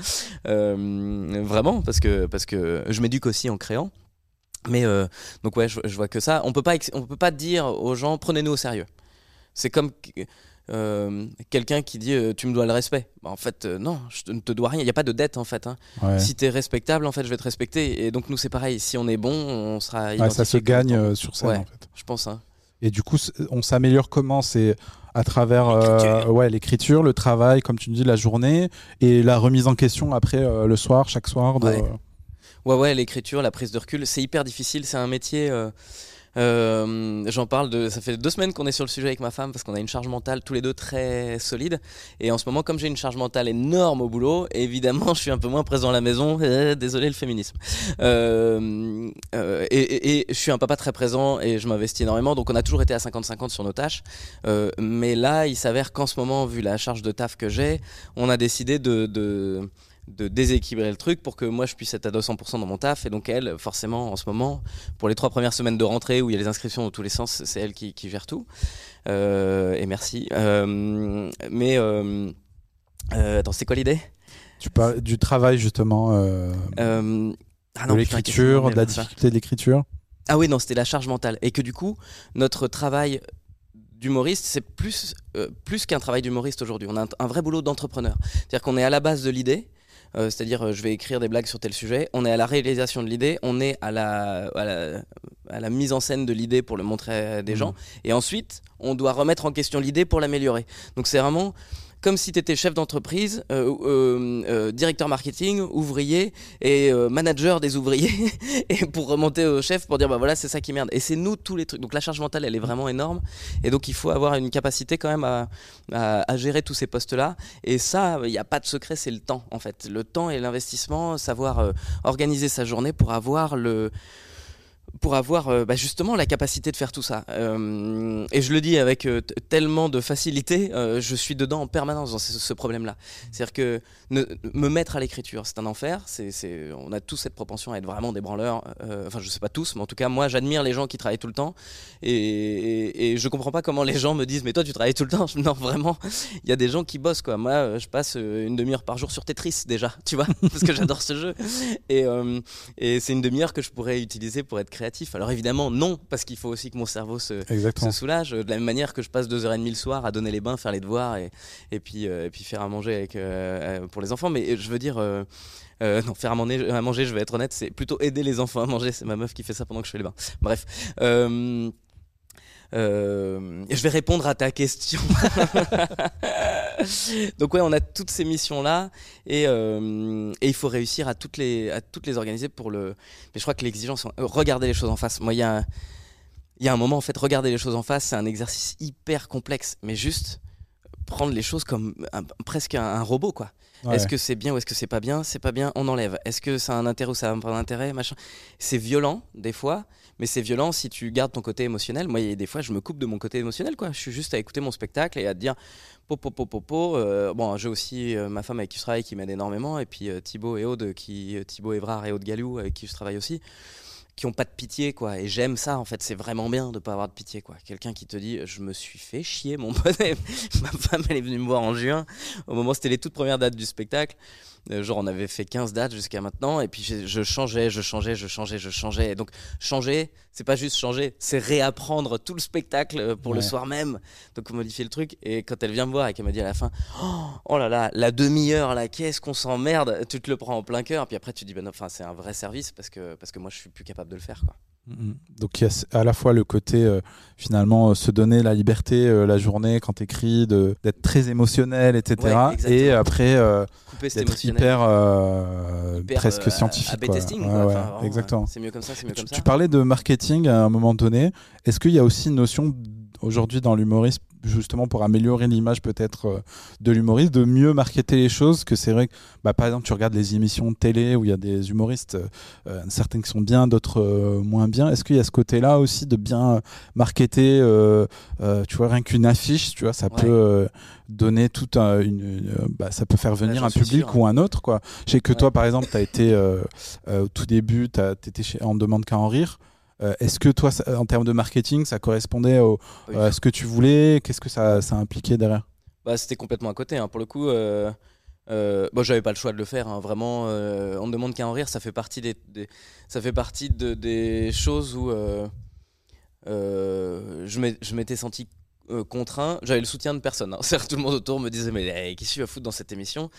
Euh, vraiment parce que parce que je m'éduque aussi en créant. Mais euh, donc ouais je, vois que ça. On peut pas on peut pas dire aux gens prenez-nous au sérieux. C'est comme euh, quelqu'un qui dit tu me dois le respect. Bah, en fait non je ne te dois rien. Il n'y a pas de dette en fait hein. si tu es respectable en fait je vais te respecter. Et donc nous c'est pareil. Si on est bon on sera ouais, ça se gagne sur scène en fait. je pense hein. et du coup on s'améliore comment? C'est à travers euh, ouais l'écriture, le travail, comme tu dis, la journée et la remise en question après euh, le soir, chaque soir. De... Ouais. ouais, ouais l'écriture, la prise de recul, c'est hyper difficile. C'est un métier. Euh, euh, j'en parle de. Ça fait deux semaines qu'on est sur le sujet avec ma femme parce qu'on a une charge mentale tous les deux très solide. Et en ce moment, comme j'ai une charge mentale énorme au boulot, évidemment, je suis un peu moins présent à la maison. Euh, désolé le féminisme. Euh, et, et, je suis un papa très présent et je m'investis énormément. Donc on a toujours été à 50-50 sur nos tâches. mais là, il s'avère qu'en ce moment, vu la charge de taf que j'ai, on a décidé de, de de déséquilibrer le truc pour que moi je puisse être à 200% dans mon taf. Et donc elle forcément en ce moment pour les trois premières semaines de rentrée où il y a les inscriptions dans tous les sens c'est elle qui, gère tout. Euh, et merci. Euh, mais euh, attends c'est quoi l'idée? Tu parles du travail justement ah de l'écriture de la difficulté de l'écriture? Ah oui non c'était la charge mentale. Et que du coup notre travail d'humoriste, c'est plus, plus qu'un travail d'humoriste aujourd'hui. On a un, un vrai boulot d'entrepreneur. C'est-à-dire qu'on est à la base de l'idée, euh, c'est-à-dire je vais écrire des blagues sur tel sujet. On est à la réalisation de l'idée, on est à la, à la, mise en scène de l'idée pour le montrer à des mmh. gens, et ensuite on doit remettre en question l'idée pour l'améliorer. Donc c'est vraiment comme si tu étais chef d'entreprise, euh, euh, euh, directeur marketing, ouvrier et manager des ouvriers, et pour remonter au chef pour dire bah voilà c'est ça qui merde. Et c'est nous tous les trucs. Donc la charge mentale elle est vraiment énorme, et donc il faut avoir une capacité quand même à, à gérer tous ces postes là. Et ça, il n'y a pas de secret, c'est le temps en fait. Le temps et l'investissement, savoir organiser sa journée pour avoir le pour avoir euh, bah, justement la capacité de faire tout ça. Euh, et je le dis avec euh, tellement de facilité, je suis dedans en permanence dans ce, problème-là. C'est-à-dire que me mettre à l'écriture, c'est un enfer. On a tous cette propension à être vraiment des branleurs. enfin, je sais pas tous, mais en tout cas, moi, j'admire les gens qui travaillent tout le temps. Et, et, je comprends pas comment les gens me disent, mais toi, tu travailles tout le temps. Non, vraiment, il y a des gens qui bossent. Moi, je passe une demi-heure par jour sur Tetris, déjà, tu vois, parce que j'adore ce jeu. Et, et c'est une demi-heure que je pourrais utiliser pour être créatif alors évidemment, non, parce qu'il faut aussi que mon cerveau se, soulage. De la même manière que je passe deux heures et demie le soir à donner les bains, faire les devoirs et, et, puis, euh, et puis faire à manger avec, euh, euh, pour les enfants. Mais je veux dire, non, faire à manger, à manger, je vais être honnête, c'est plutôt aider les enfants à manger. C'est ma meuf qui fait ça pendant que je fais les bains. Bref. Je vais répondre à ta question. Donc ouais, on a toutes ces missions-là et, euh, et, il faut réussir à toutes, les, à toutes les organiser pour le... Mais je crois que l'exigence, euh, regarder les choses en face. Moi, il y a, y a un moment, en fait, regarder les choses en face, c'est un exercice hyper complexe, mais juste prendre les choses comme presque un, robot, quoi. Est-ce que c'est bien ou est-ce que c'est pas bien? C'est pas bien, on enlève. Est-ce que ça a un intérêt ou ça a pas d'intérêt? Machin. C'est violent, des fois, mais c'est violent si tu gardes ton côté émotionnel. Moi, des fois, je me coupe de mon côté émotionnel, quoi. Je suis juste à écouter mon spectacle et à te dire, po, po, po, po, euh, bon, j'ai aussi euh, ma femme avec qui je travaille qui m'aide énormément, et puis euh, Thibaut et Aude, qui, Thibaut Evrard et Aude Galou, avec qui je travaille aussi qui ont pas de pitié quoi. Et j'aime ça en fait. C'est vraiment bien de pas avoir de pitié quoi. Quelqu'un qui te dit je me suis fait chier mon pote ma femme elle est venue me voir en juin. Au moment c'était les toutes premières dates du spectacle. Euh, genre, on avait fait 15 dates jusqu'à maintenant, et puis je changeais, je changeais, je changeais, je changeais. Et donc, changer, c'est pas juste changer, c'est réapprendre tout le spectacle euh, pour le soir même. Donc, modifier le truc. Et quand elle vient me voir et qu'elle m'a dit à la fin, oh, oh là là, la demi-heure, là, qu'est-ce qu'on s'emmerde, tu te le prends en plein cœur. Puis après, tu dis, ben enfin, c'est un vrai service parce que, parce que moi, je suis plus capable de le faire, quoi. Mm-hmm. Donc il y a à la fois le côté euh, finalement euh, se donner la liberté euh, la journée quand t'écris, d'être très émotionnel, etc. et après d'être hyper, presque scientifique. Quoi. Testing, exactement. C'est mieux comme ça, c'est mieux tu, comme ça. Tu parlais de marketing à un moment donné. Est-ce qu'il y a aussi une notion aujourd'hui dans l'humorisme justement pour améliorer l'image peut-être euh, de l'humoriste, de mieux marketer les choses. Que c'est vrai que, bah, par exemple, tu regardes les émissions de télé où il y a des humoristes, euh, euh, certains qui sont bien, d'autres moins bien. Est-ce qu'il y a ce côté-là aussi de bien marketer, tu vois, rien qu'une affiche, tu vois, ça peut donner tout une, bah, ça peut faire venir un public ou un autre, quoi. Je sais que toi, par exemple, tu as été au tout début, tu étais chez On demande qu'à en rire. Euh, est-ce que toi, en termes de marketing, ça correspondait à ce que tu voulais? Qu'est-ce que ça, ça impliquait derrière? Bah, C'était complètement à côté. Hein. Pour le coup, euh, euh, bon, j'avais pas le choix de le faire. Hein. Vraiment, euh, on ne demande qu'à en rire. Ça fait partie des, ça fait partie de, des choses où je m'étais senti euh, contraint, j'avais le soutien de personne. Hein. Tout le monde autour me disait mais hey, qu'est-ce que tu vas foutre dans cette émission?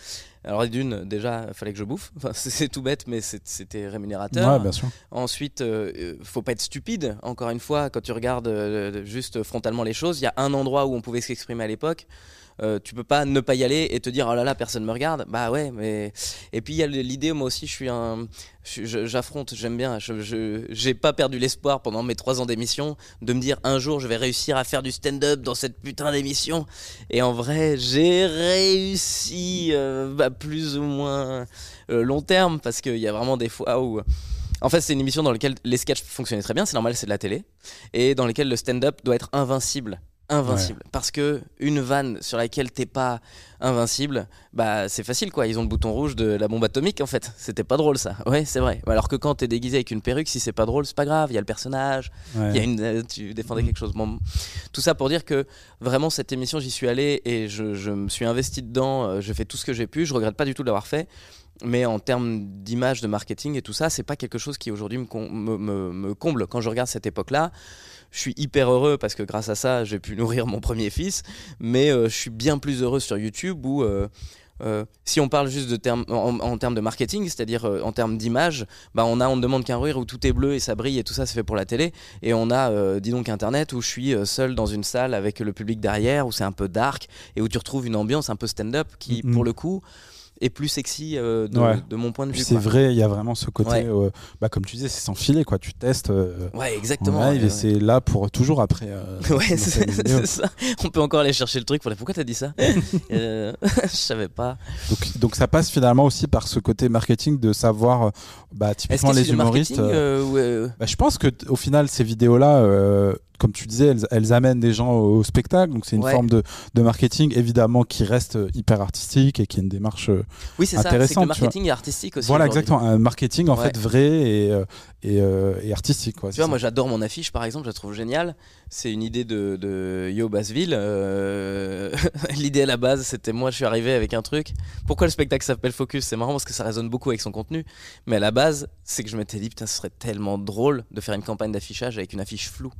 Alors d'une, déjà, il fallait que je bouffe. Enfin, c'est tout bête, mais c'était rémunérateur. Ensuite, euh, euh, faut pas être stupide. Encore une fois, quand tu regardes juste frontalement les choses, il y a un endroit où on pouvait s'exprimer à l'époque. Euh, tu peux pas ne pas y aller et te dire oh là là personne me regarde. Bah ouais mais et puis il y a l'idée moi aussi je suis un j'affronte j'aime bien je j'ai pas perdu l'espoir pendant mes trois ans d'émission de me dire un jour je vais réussir à faire du stand-up dans cette putain d'émission. Et en vrai j'ai réussi euh, bah, plus ou moins euh, long terme parce qu'il y a vraiment des fois où en fait, c'est une émission dans laquelle les sketchs fonctionnaient très bien, c'est normal, c'est de la télé, et dans laquelle le stand-up doit être invincible invincible. Parce que une vanne sur laquelle t'es pas invincible, bah c'est facile quoi. Ils ont le bouton rouge de la bombe atomique en fait. C'était pas drôle ça. Ouais, c'est vrai. Alors que quand t'es déguisé avec une perruque, si c'est pas drôle, c'est pas grave. Il y a le personnage, il y a une, euh, tu défendais mm. quelque chose. Bon, tout ça pour dire que vraiment cette émission, j'y suis allé et je, me suis investi dedans. Euh, je fais tout ce que j'ai pu. Je regrette pas du tout de l'avoir fait. Mais en termes d'image, de marketing et tout ça, c'est pas quelque chose qui aujourd'hui me, me, me comble quand je regarde cette époque-là je suis hyper heureux parce que grâce à ça, j'ai pu nourrir mon premier fils. Mais euh, je suis bien plus heureux sur YouTube où, euh, euh, si on parle juste de en, termes de marketing, c'est-à-dire euh, en termes d'image, bah on a, on demande qu'un rire où tout est bleu et ça brille et tout ça, c'est fait pour la télé. Et on a, euh, dis donc, Internet où je suis seul dans une salle avec le public derrière, où c'est un peu dark et où tu retrouves une ambiance un peu stand-up qui, pour le coup, est plus sexy euh, de, mon point de vue. C'est vrai, il y a vraiment ce côté, euh, bah, comme tu disais, c'est sans filet, quoi. Tu testes. Euh, ouais, exactement. et c'est là pour toujours après. ouais, c'est ça. On peut encore aller chercher le truc. Pour Pourquoi t'as dit ça? Je savais pas. Donc, donc ça passe finalement aussi par ce côté marketing de savoir, bah, typiquement les humoristes. Bah, je pense que au final, ces vidéos-là comme tu disais, elles, amènent des gens au, spectacle, donc c'est une forme de, marketing évidemment qui reste hyper artistique et qui est une démarche euh, oui, c'est ça, c'est que le marketing est artistique aussi. Voilà, exactement, un marketing en fait vrai et, euh, euh, et, artistique. Quoi, tu vois, moi j'adore mon affiche par exemple, je la trouve géniale. C'est une idée de, de Yo Basville. L'idée à la base, c'était moi je suis arrivé avec un truc. Pourquoi le spectacle s'appelle Focus? C'est marrant parce que ça résonne beaucoup avec son contenu, mais à la base, c'est que je m'étais dit, putain, ce serait tellement drôle de faire une campagne d'affichage avec une affiche floue.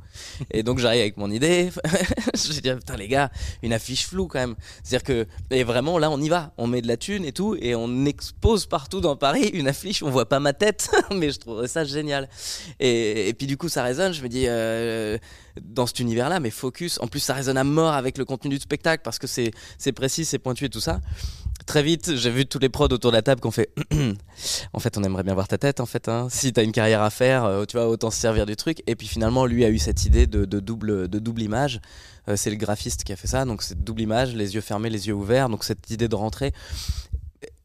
Et donc j'arrive avec mon idée. je dis putain les gars, une affiche floue quand même. C'est-à-dire que et vraiment là on y va, on met de la thune et tout et on expose partout dans Paris une affiche. On voit pas ma tête, mais je trouverais ça génial. Et, puis du coup ça résonne. Je me dis euh, dans cet univers-là, mais focus. En plus ça résonne à mort avec le contenu du spectacle parce que c'est précis, c'est pointu et tout ça très vite, j'ai vu tous les prods autour de la table qu'on fait. en fait, on aimerait bien voir ta tête. En fait, hein. si t'as une carrière à faire, euh, tu vois, autant se servir du truc. Et puis finalement, lui a eu cette idée de, double, de double image. Euh, c'est le graphiste qui a fait ça. Donc c'est double image, les yeux fermés, les yeux ouverts. Donc cette idée de rentrer.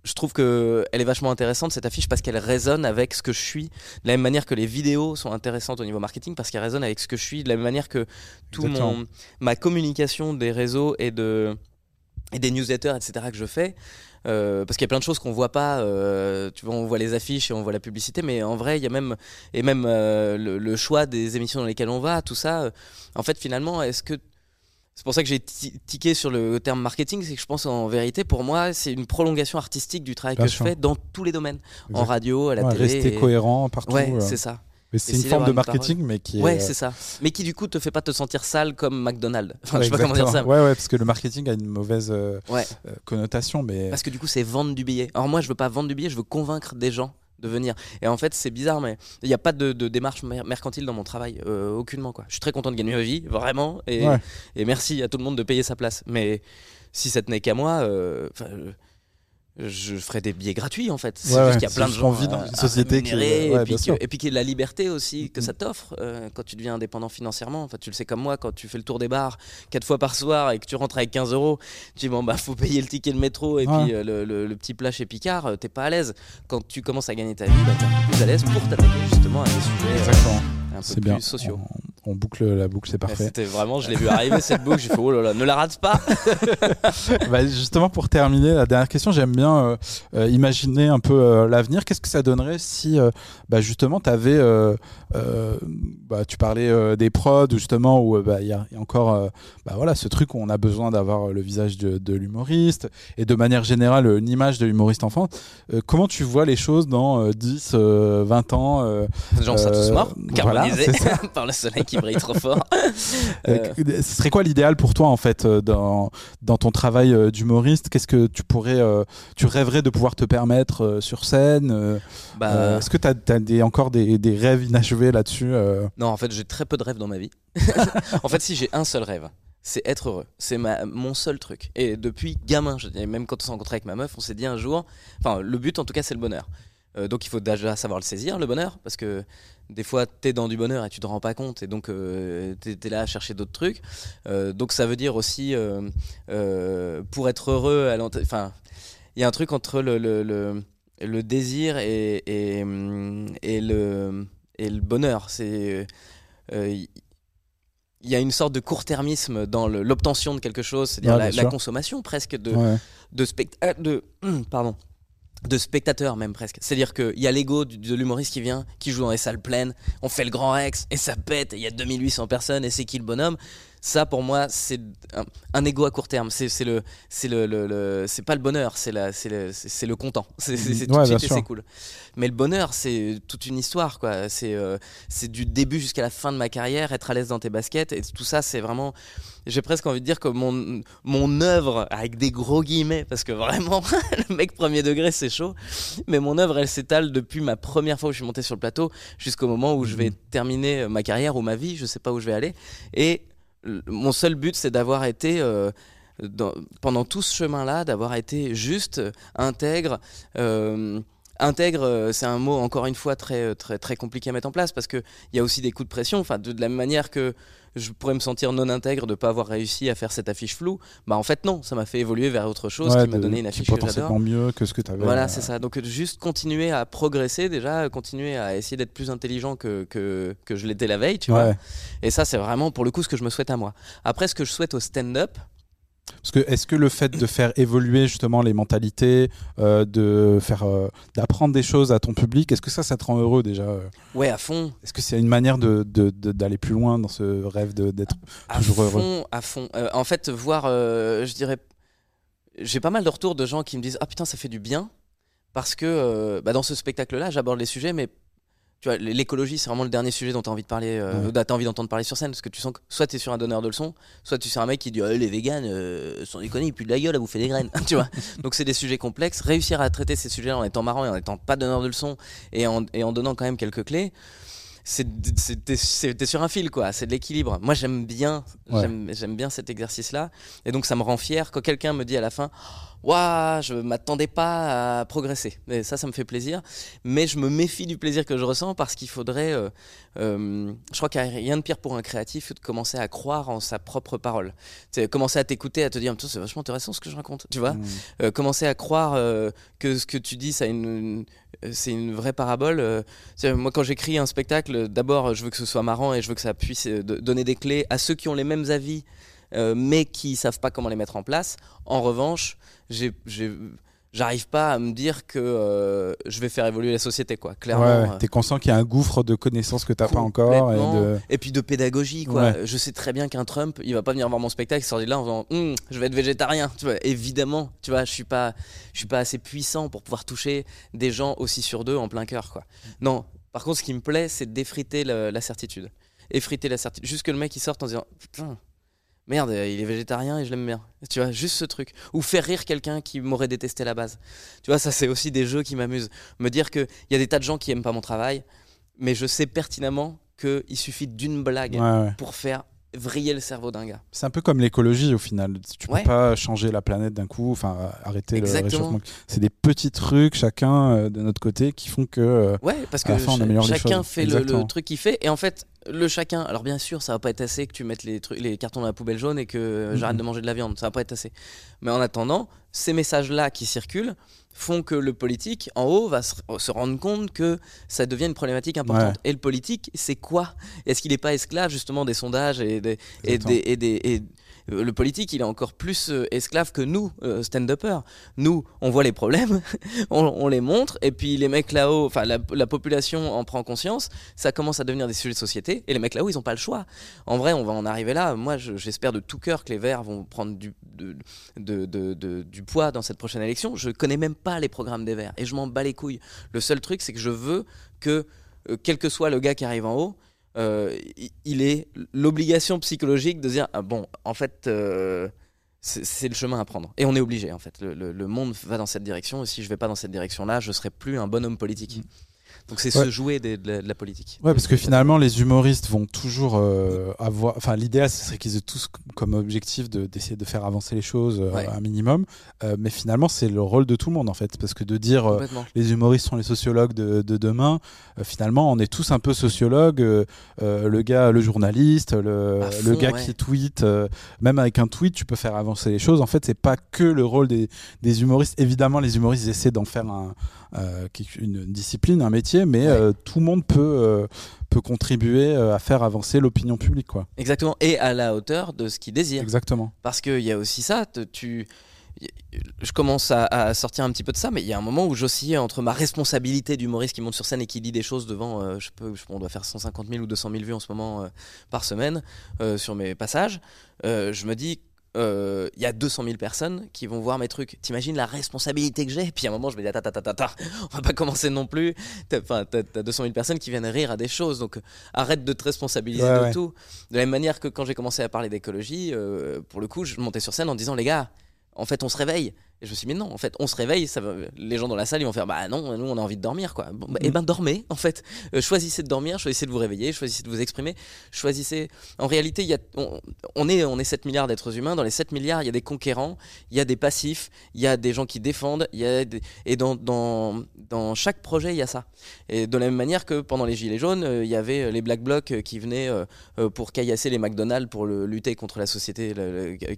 Je trouve que elle est vachement intéressante cette affiche parce qu'elle résonne avec ce que je suis. De la même manière que les vidéos sont intéressantes au niveau marketing parce qu'elles résonnent avec ce que je suis. De la même manière que tout mon ma communication des réseaux et de et des newsletters, etc. que je fais. Euh, parce qu'il y a plein de choses qu'on voit pas. Euh, tu vois, on voit les affiches et on voit la publicité, mais en vrai, il y a même et même euh, le, choix des émissions dans lesquelles on va, tout ça. en fait, finalement, est-ce que c'est pour ça que j'ai tiqué sur le terme marketing, c'est que je pense en vérité, pour moi, c'est une prolongation artistique du travail que je fais dans tous les domaines, en radio, à la télé. Rester cohérent partout. Ouais, c'est ça c'est une forme de marketing, mais qui est. Ouais, c'est ça. Mais qui du coup te fait pas te sentir sale comme McDonald's. Enfin, je sais pas comment dire ça. Ouais, ouais, parce que le marketing a une mauvaise euh, euh, connotation, mais. Parce que du coup, c'est vendre du billet. Alors moi, je veux pas vendre du billet, je veux convaincre des gens de venir. Et en fait, c'est bizarre, mais il n'y a pas de, démarche mercantile dans mon travail, euh, aucunement quoi. Je suis très content de gagner ma vie, vraiment, et, et, merci à tout le monde de payer sa place. Mais si ça tenait qu'à moi, je ferais des billets gratuits en fait. C'est juste qu'il y a plein de gens vivent dans une société qui et, puis et puis qu'il y a la liberté aussi que ça t'offre euh, quand tu deviens indépendant financièrement. Enfin, tu le sais comme moi, quand tu fais le tour des bars quatre fois par soir et que tu rentres avec 15 euros, tu dis bon bah faut payer le ticket de métro et puis euh, le, petit plat chez Picard, euh, t'es pas à l'aise. Quand tu commences à gagner ta vie, bah, t'es plus à l'aise pour t'attaquer justement à des sujets un peu plus bien. sociaux on boucle la boucle, c'est parfait. C'était vraiment, je l'ai vu arriver cette boucle, j'ai fait oh là là, ne la rate pas. bah justement, pour terminer, la dernière question, j'aime bien euh, euh, imaginer un peu euh, l'avenir. Qu'est-ce que ça donnerait si, bah, justement, tu avais, bah, tu parlais des prods, justement, où bah, il y, a encore bah, voilà, ce truc où on a besoin d'avoir le visage de, l'humoriste et de manière générale une image de l'humoriste enfant. comment tu vois les choses dans 10, 20 ans Les gens seraient tous morts, carbonisés par le soleil qui brille trop fort. Euh, euh, ce serait quoi l'idéal pour toi en fait euh, dans, dans ton travail d'humoriste? Qu'est-ce que tu pourrais, tu rêverais de pouvoir te permettre sur scène bah... Est-ce que tu as, des, encore des, des, rêves inachevés là-dessus Non, en fait, j'ai très peu de rêves dans ma vie. en fait, si j'ai un seul rêve, c'est être heureux. C'est mon seul truc. Et depuis gamin, je, même quand on s'est rencontré avec ma meuf, on s'est dit un jour, enfin, le but en tout cas, c'est le bonheur. donc il faut déjà savoir le saisir, le bonheur, parce que des fois tu es dans du bonheur et tu te rends pas compte. Et donc euh, tu es, là à chercher d'autres trucs. Euh, donc ça veut dire aussi euh, pour être heureux enfin il y a un truc entre le, le, le, désir et, et, et, le, et le bonheur. C'est il y a une sorte de court-termisme dans l'obtention de quelque chose, c'est-à-dire la, consommation presque de, de, de pardon, de spectateurs même presque. C'est-à-dire qu'il y a l'ego de l'humoriste qui vient, qui joue dans les salles pleines, on fait le Grand Rex et ça pète, il y a 2800 personnes et c'est qui le bonhomme? Ça, pour moi, c'est un, un ego à court terme. C'est le, c'est le, le- le- c'est pas le bonheur, c'est la, c'est le, c'est le content. C'est tout Ouais, de suite et c'est cool. Mais le bonheur, c'est toute une histoire, quoi. C'est, euh, c'est du début jusqu'à la fin de ma carrière, être à l'aise dans tes baskets et tout ça, c'est vraiment. J'ai presque envie de dire que mon, mon œuvre, avec des gros guillemets, parce que vraiment, le mec premier degré, c'est chaud. Mais mon œuvre, elle s'étale depuis ma première fois où je suis monté sur le plateau jusqu'au moment où je vais terminer ma carrière ou ma vie, je sais pas où je vais aller. Et mon seul but, c'est d'avoir été. euh, pendant tout ce chemin-là, d'avoir été juste, intègre. euh, intègre, euh, c'est un mot encore une fois très, très, très compliqué à mettre en place parce qu'il y a aussi des coups de pression. Enfin, de, de la même manière que je pourrais me sentir non intègre de ne pas avoir réussi à faire cette affiche floue, bah en fait, non, ça m'a fait évoluer vers autre chose Ouais, qui m'a donné une affiche que j'adore. mieux que ce que tu avais. Voilà, c'est ça. Donc euh, juste continuer à progresser déjà, continuer à essayer d'être plus intelligent que, que, que je l'étais la veille, tu vois. Et ça, c'est vraiment pour le coup ce que je me souhaite à moi. Après, ce que je souhaite au stand-up, Parce que est-ce que le fait de faire évoluer justement les mentalités, euh, de faire, euh, d'apprendre des choses à ton public, est-ce que ça, ça te rend heureux déjà euh? Ouais, à fond, Est-ce que c'est une manière de, d'aller plus loin dans ce rêve d'être à Toujours heureux? fond, à fond. En fait, voir, je dirais, j'ai pas mal de retours de gens qui me disent ah putain ça fait du bien parce que bah, dans ce spectacle-là j'aborde les sujets mais tu vois l'écologie c'est vraiment le dernier sujet dont tu as envie de parler euh, Ouais. dont t'as envie d'entendre parler sur scène parce que tu sens que soit tu es sur un donneur de leçons soit tu es sur un mec qui dit Ah, les véganes euh, sans déconner ils puent de la gueule à bouffer des graines tu vois donc c'est des sujets complexes réussir à traiter ces sujets en étant marrant et en étant pas donneur de leçons et en, et en donnant quand même quelques clés t'es sur un fil quoi c'est de l'équilibre moi j'aime bien Ouais. j'aime bien cet exercice là et donc ça me rend fier quand quelqu'un me dit à la fin Waouh, je m'attendais pas à progresser. Et ça, ça me fait plaisir. Mais je me méfie du plaisir que je ressens parce qu'il faudrait. euh, euh, je crois qu'il n'y a rien de pire pour un créatif que de commencer à croire en sa propre parole. C'est commencer à t'écouter, à te dire, c'est vachement intéressant ce que je raconte. Tu vois Mmh. Euh, Commencer à croire que ce que tu dis, ça a une, une- c'est une vraie parabole. euh, moi, quand j'écris un spectacle, d'abord, je veux que ce soit marrant et je veux que ça puisse euh, donner des clés à ceux qui ont les mêmes avis, euh, mais qui savent pas comment les mettre en place. En revanche, j'ai- j'arrive pas à me dire que euh, je vais faire évoluer la société, quoi. Clairement. Ouais, euh, t'es conscient qu'il y a un gouffre de connaissances que t'as pas encore. Et de... Et puis de pédagogie, quoi. Ouais. Je sais très bien qu'un Trump, il va pas venir voir mon spectacle, il sort de là en disant Hum, je vais être végétarien. Tu vois, évidemment, tu vois, je suis pas, je suis pas assez puissant pour pouvoir toucher des gens aussi sur deux en plein cœur, quoi. Non. Par contre, ce qui me plaît, c'est d'effriter le- la certitude. Effriter la certitude. Juste que le mec il sorte en disant putain. Merde, il est végétarien et je l'aime bien. Tu vois, juste ce truc. Ou faire rire quelqu'un qui m'aurait détesté à la base. Tu vois, ça c'est aussi des jeux qui m'amusent. Me dire qu'il y a des tas de gens qui aiment pas mon travail, mais je sais pertinemment qu'il suffit d'une blague Ouais, ouais. pour faire vriller le cerveau d'un gars. C'est un peu comme l'écologie au final. Tu peux Ouais. pas changer la planète d'un coup, enfin arrêter Exactement. le réchauffement. C'est des petits trucs chacun euh, de notre côté qui font que. euh, Ouais, parce À que la fin, on cha- améliore les chacun choses. fait le, truc qu'il fait. Et en fait, le chacun. Alors, bien sûr, ça va pas être assez que tu mettes les, cartons dans la poubelle jaune et que euh, j'arrête Mhm. de manger de la viande. Ça va pas être assez. Mais en attendant, ces messages-là qui circulent font que le politique, en haut, va se, se rendre compte que ça devient une problématique importante. Et le politique, c'est quoi? Est-ce qu'il n'est pas esclave justement des sondages et des, et des, et des- et- le politique, il est encore plus euh, esclave que nous, euh, stand-uppers. Nous, on voit les problèmes, on, les montre, et puis les mecs là-haut, enfin la, la population en prend conscience, ça commence à devenir des sujets de société, et les mecs là-haut, ils n'ont pas le choix. En vrai, on va en arriver là. Moi, je- j'espère de tout cœur que les Verts vont prendre du, poids dans cette prochaine élection. Je connais même pas les programmes des Verts, et je m'en bats les couilles. Le seul truc, c'est que je veux que, euh, quel que soit le gars qui arrive en haut, euh, il- ait l'obligation psychologique de dire ah bon en fait euh, c'est le chemin à prendre. Et on est obligé en fait. Le, monde va dans cette direction et si je vais pas dans cette direction là je serai plus un bonhomme politique donc c'est Ouais. se jouer de, la, de la politique Ouais, parce que finalement, les humoristes vont toujours euh, avoir. Enfin, l'idéal, ce serait qu'ils aient tous comme objectif de- d'essayer de faire avancer les choses euh, Ouais. un minimum. Euh, mais finalement, c'est le rôle de tout le monde, en fait. Parce que de dire les humoristes sont les sociologues de, de demain, finalement, on est tous un peu sociologues. le gars, le journaliste, le, le gars ouais. qui tweet. même avec un tweet, tu peux faire avancer les choses. En fait, c'est pas que le rôle des, des humoristes. Évidemment, les humoristes essaient d'en faire un, euh, quelque- une discipline, un métier, mais Ouais. euh, tout le monde peut, euh, peut contribuer à faire avancer l'opinion publique. Quoi. exactement et à la hauteur de ce qu'il désire Exactement. parce qu'il y a aussi ça tu je commence à, sortir un petit peu de ça, mais il y a un moment où j'oscillais entre ma responsabilité d'humoriste qui monte sur scène et qui dit des choses devant, euh, je peux, on doit faire 150 000 ou 200 000 vues en ce moment euh, par semaine euh, sur mes passages. je me dis, il y a 200 000 personnes qui vont voir mes trucs. T'imagines la responsabilité que j'ai? Puis à un moment, je me dis, attends, attends, attends, on va pas commencer non plus. Enfin, t'as, 200 000 personnes qui viennent rire à des choses, donc arrête de te responsabiliser de tout. De la même manière que quand j'ai commencé à parler d'écologie, pour le coup, je montais sur scène en disant, les gars, en fait, on se réveille. Et je me suis dit, mais non, en fait, on se réveille, ça va... les gens dans la salle, ils vont faire, bah non, nous, on a envie de dormir, quoi. Bon, bah, Et eh ben, dormez, en fait. Euh, choisissez de dormir, choisissez de vous réveiller, choisissez de vous exprimer, choisissez. En réalité, y a... on, est, on est 7 milliards d'êtres humains. Dans les 7 milliards, il y a des conquérants, il y a des passifs, il y a des gens qui défendent, y a et dans, dans, dans chaque projet, il y a ça. Et de la même manière que pendant les Gilets jaunes, euh, il y avait les Black Blocs qui venaient euh, pour caillasser les McDonald's pour le, lutter contre la société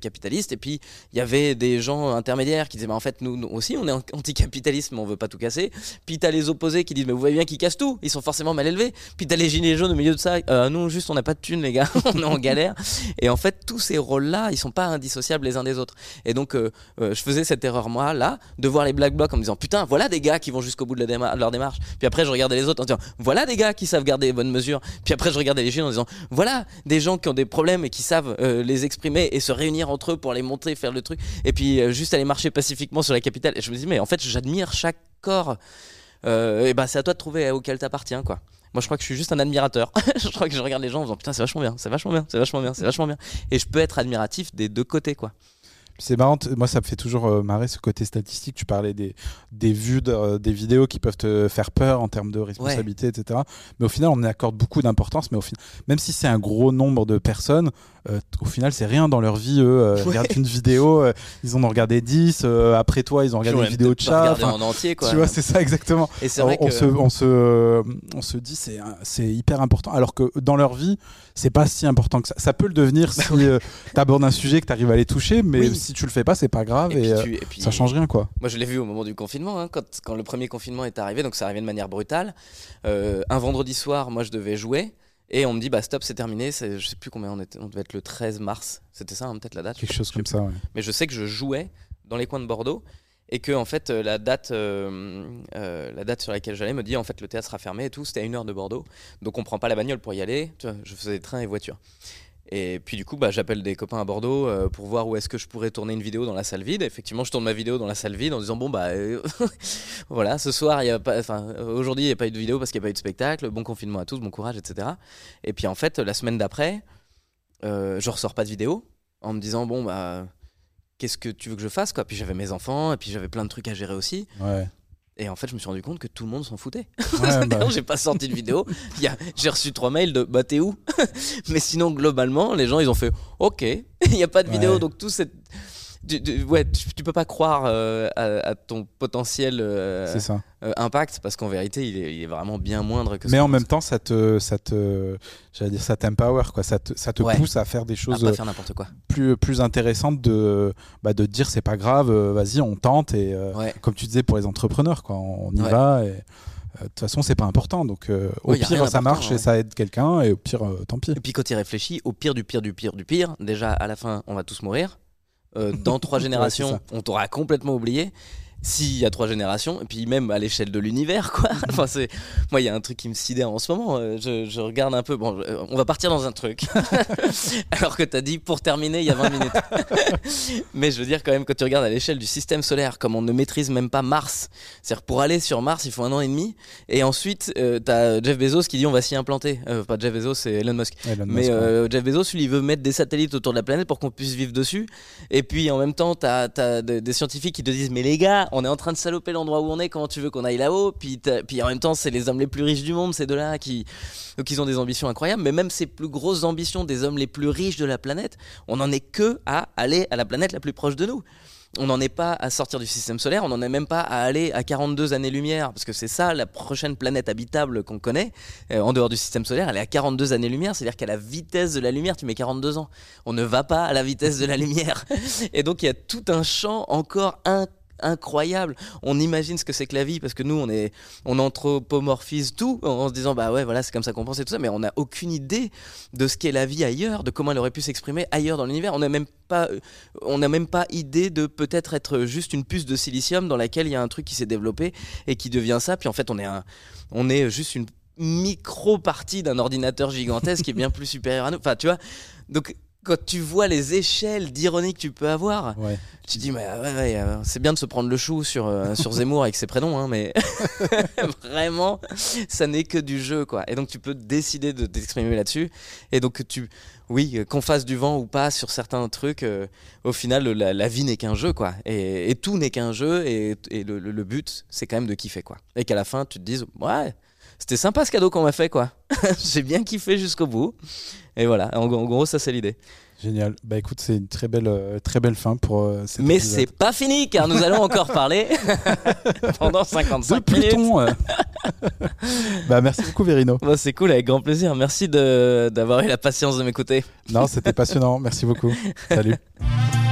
capitaliste. Et puis, il y avait des gens intermédiaires qui disaient, bah, en fait, nous aussi, on est anticapitalisme, on veut pas tout casser. Puis t'as les opposés qui disent, mais vous voyez bien qu'ils cassent tout, ils sont forcément mal élevés. Puis t'as les gilets jaunes au milieu de ça, euh, nous juste on n'a pas de thunes les gars, on est en galère. Et en fait, tous ces rôles-là, ils sont pas indissociables les uns des autres. Et donc, euh, euh, je faisais cette erreur moi là, de voir les black blocs en me disant, putain, voilà des gars qui vont jusqu'au bout de, leur démarche. Puis après, je regardais les autres en disant, voilà des gars qui savent garder les bonnes mesures. Puis après, je regardais les gilets en disant, voilà des gens qui ont des problèmes et qui savent les exprimer et se réunir entre eux pour les montrer, faire le truc. Et puis juste aller marcher pacifiquement sur la capitale et je me dis, mais en fait, j'admire chaque corps. Euh, et ben, c'est à toi de trouver auquel t'appartiens, quoi. Moi, je crois que je suis juste un admirateur. je crois que je regarde les gens en disant, putain, c'est vachement bien, c'est vachement bien, c'est vachement bien, c'est vachement bien. Et je peux être admiratif des deux côtés, quoi. C'est marrant, moi ça me fait toujours euh, marrer ce côté statistique. Tu parlais des, des vues euh, des vidéos qui peuvent te faire peur en termes de responsabilité, etc. Mais au final, on accorde beaucoup d'importance. Mais au final, même si c'est un gros nombre de personnes, euh, au final, c'est rien dans leur vie. Eux, ils regardent une vidéo, ils en ont regardé 10. après toi, ils ont regardé une vidéo de chat. en entier, quoi. Tu vois, c'est ça exactement. Et c'est vrai on, se, on, se, on se dit c'est hyper important. Alors que dans leur vie, c'est pas si important que ça. Ça peut le devenir bah si tu abordes un sujet que tu arrives à les toucher, mais si tu le fais pas, c'est pas grave et, euh, ça change rien quoi. Moi je l'ai vu au moment du confinement, hein, quand, quand, le premier confinement est arrivé, donc ça arrivait de manière brutale. Euh, un vendredi soir, moi je devais jouer. Et on me dit, bah stop, c'est terminé. Je sais plus combien on était. On devait être le 13 mars. C'était ça, hein, peut-être la date Quelque chose comme ça, ouais. Mais je sais que je jouais dans les coins de Bordeaux et que en fait la date la date sur laquelle j'allais me dit en fait le théâtre sera fermé et tout c'était à une heure de Bordeaux donc on prend pas la bagnole pour y aller je faisais train et voiture et puis du coup, bah, j'appelle des copains à Bordeaux euh, pour voir où est-ce que je pourrais tourner une vidéo dans la salle vide. Effectivement, je tourne ma vidéo dans la salle vide en disant bon bah euh, voilà, ce soir il y a pas, enfin aujourd'hui il n'y a pas eu de vidéo parce qu'il n'y a pas eu de spectacle. Bon confinement à tous, bon courage, etc. Et puis en fait, la semaine d'après, euh, je ressors pas de vidéo en me disant bon bah qu'est-ce que tu veux que je fasse quoi. Puis j'avais mes enfants et puis j'avais plein de trucs à gérer aussi. Ouais. Et en fait, je me suis rendu compte que tout le monde s'en foutait. Ouais, bah j'ai pas sorti de vidéo. J'ai reçu trois mails de bah t'es où? Mais sinon, globalement, les gens ils ont fait ok, il n'y a pas de vidéo. Donc tout cette tu, ouais, tu, peux pas croire euh, à, ton potentiel euh, euh, impact parce qu'en vérité, il est, vraiment bien moindre que. Mais en même temps, ça te, ça te, j'allais dire, ça t'empower quoi. Ça te, ça te pousse à faire des choses faire n'importe quoi. plus, plus intéressantes de, bah, de dire c'est pas grave, vas-y, on tente et comme tu disais pour les entrepreneurs, quoi, on y va et. De toute façon, c'est pas important. Donc, au pire, ça marche et ça aide quelqu'un, et au pire, tant pis. Et puis, quand il réfléchit, au pire du pire du pire du pire, déjà, à la fin, on va tous mourir. Euh, dans trois générations, on t'aura complètement oublié s'il y a trois générations, et puis même à l'échelle de l'univers, quoi. Enfin, c'est... Moi, il y a un truc qui me sidère en ce moment. Euh, je, regarde un peu. Bon, euh, on va partir dans un truc. Alors que tu as dit pour terminer il y a 20 minutes. Mais je veux dire, quand même, quand tu regardes à l'échelle du système solaire, comme on ne maîtrise même pas Mars, c'est-à-dire pour aller sur Mars, il faut un an et demi. Et ensuite, euh, tu as Jeff Bezos qui dit on va s'y implanter. pas Jeff Bezos, c'est Elon Musk. Mais Jeff Bezos, lui, il veut mettre des satellites autour de la planète pour qu'on puisse vivre dessus. Et puis en même temps, tu as, as des scientifiques qui te disent mais les gars, on est en train de saloper l'endroit où on est, comment tu veux qu'on aille là-haut puis, puis en même temps, c'est les hommes les plus riches du monde, ces deux-là, qui, ont des ambitions incroyables, mais même ces plus grosses ambitions des hommes les plus riches de la planète, on n'en est que à aller à la planète la plus proche de nous on n'en est pas à sortir du système solaire, on n'en est même pas à aller à 42 années-lumière, parce que c'est ça la prochaine planète habitable qu'on connaît, euh, en dehors du système solaire, elle est à 42 années-lumière, c'est-à-dire qu'à la vitesse de la lumière, tu mets 42 ans. On ne va pas à la vitesse de la lumière. Et donc il y a tout un champ encore incroyable incroyable. On imagine ce que c'est que la vie parce que nous, on est, on anthropomorphise tout en se disant bah ouais, voilà, c'est comme ça qu'on pense et tout ça, mais on n'a aucune idée de ce qu'est la vie ailleurs, de comment elle aurait pu s'exprimer ailleurs dans l'univers. On n'a même pas, on n'a même pas idée de peut-être être juste une puce de silicium dans laquelle il y a un truc qui s'est développé et qui devient ça. Puis en fait, on est un, on est juste une micro partie d'un ordinateur gigantesque qui est bien plus supérieur à nous. Enfin, tu vois. Donc quand tu vois les échelles d'ironie que tu peux avoir, tu dis mais ouais, euh, c'est bien de se prendre le chou sur euh, sur Zemmour avec ses prénoms, hein, mais vraiment ça n'est que du jeu quoi. Et donc tu peux décider de t'exprimer là-dessus. Et donc tu, oui, qu'on fasse du vent ou pas sur certains trucs, euh, au final la, vie n'est qu'un jeu quoi. Et, tout n'est qu'un jeu et, le, le, but c'est quand même de kiffer quoi. Et qu'à la fin tu te dises ouais c'était sympa ce cadeau qu'on m'a fait, quoi. J'ai bien kiffé jusqu'au bout. Et voilà, en, gros, ça c'est l'idée. Génial. Bah écoute, c'est une très belle, euh, très belle fin pour euh, cette Mais c'est pas fini car nous allons encore parler pendant 55 de Pluton. Euh. bah merci beaucoup Verino. Bah, c'est cool, avec grand plaisir. Merci d'avoir eu la patience de m'écouter. Non, c'était passionnant. Merci beaucoup. Salut.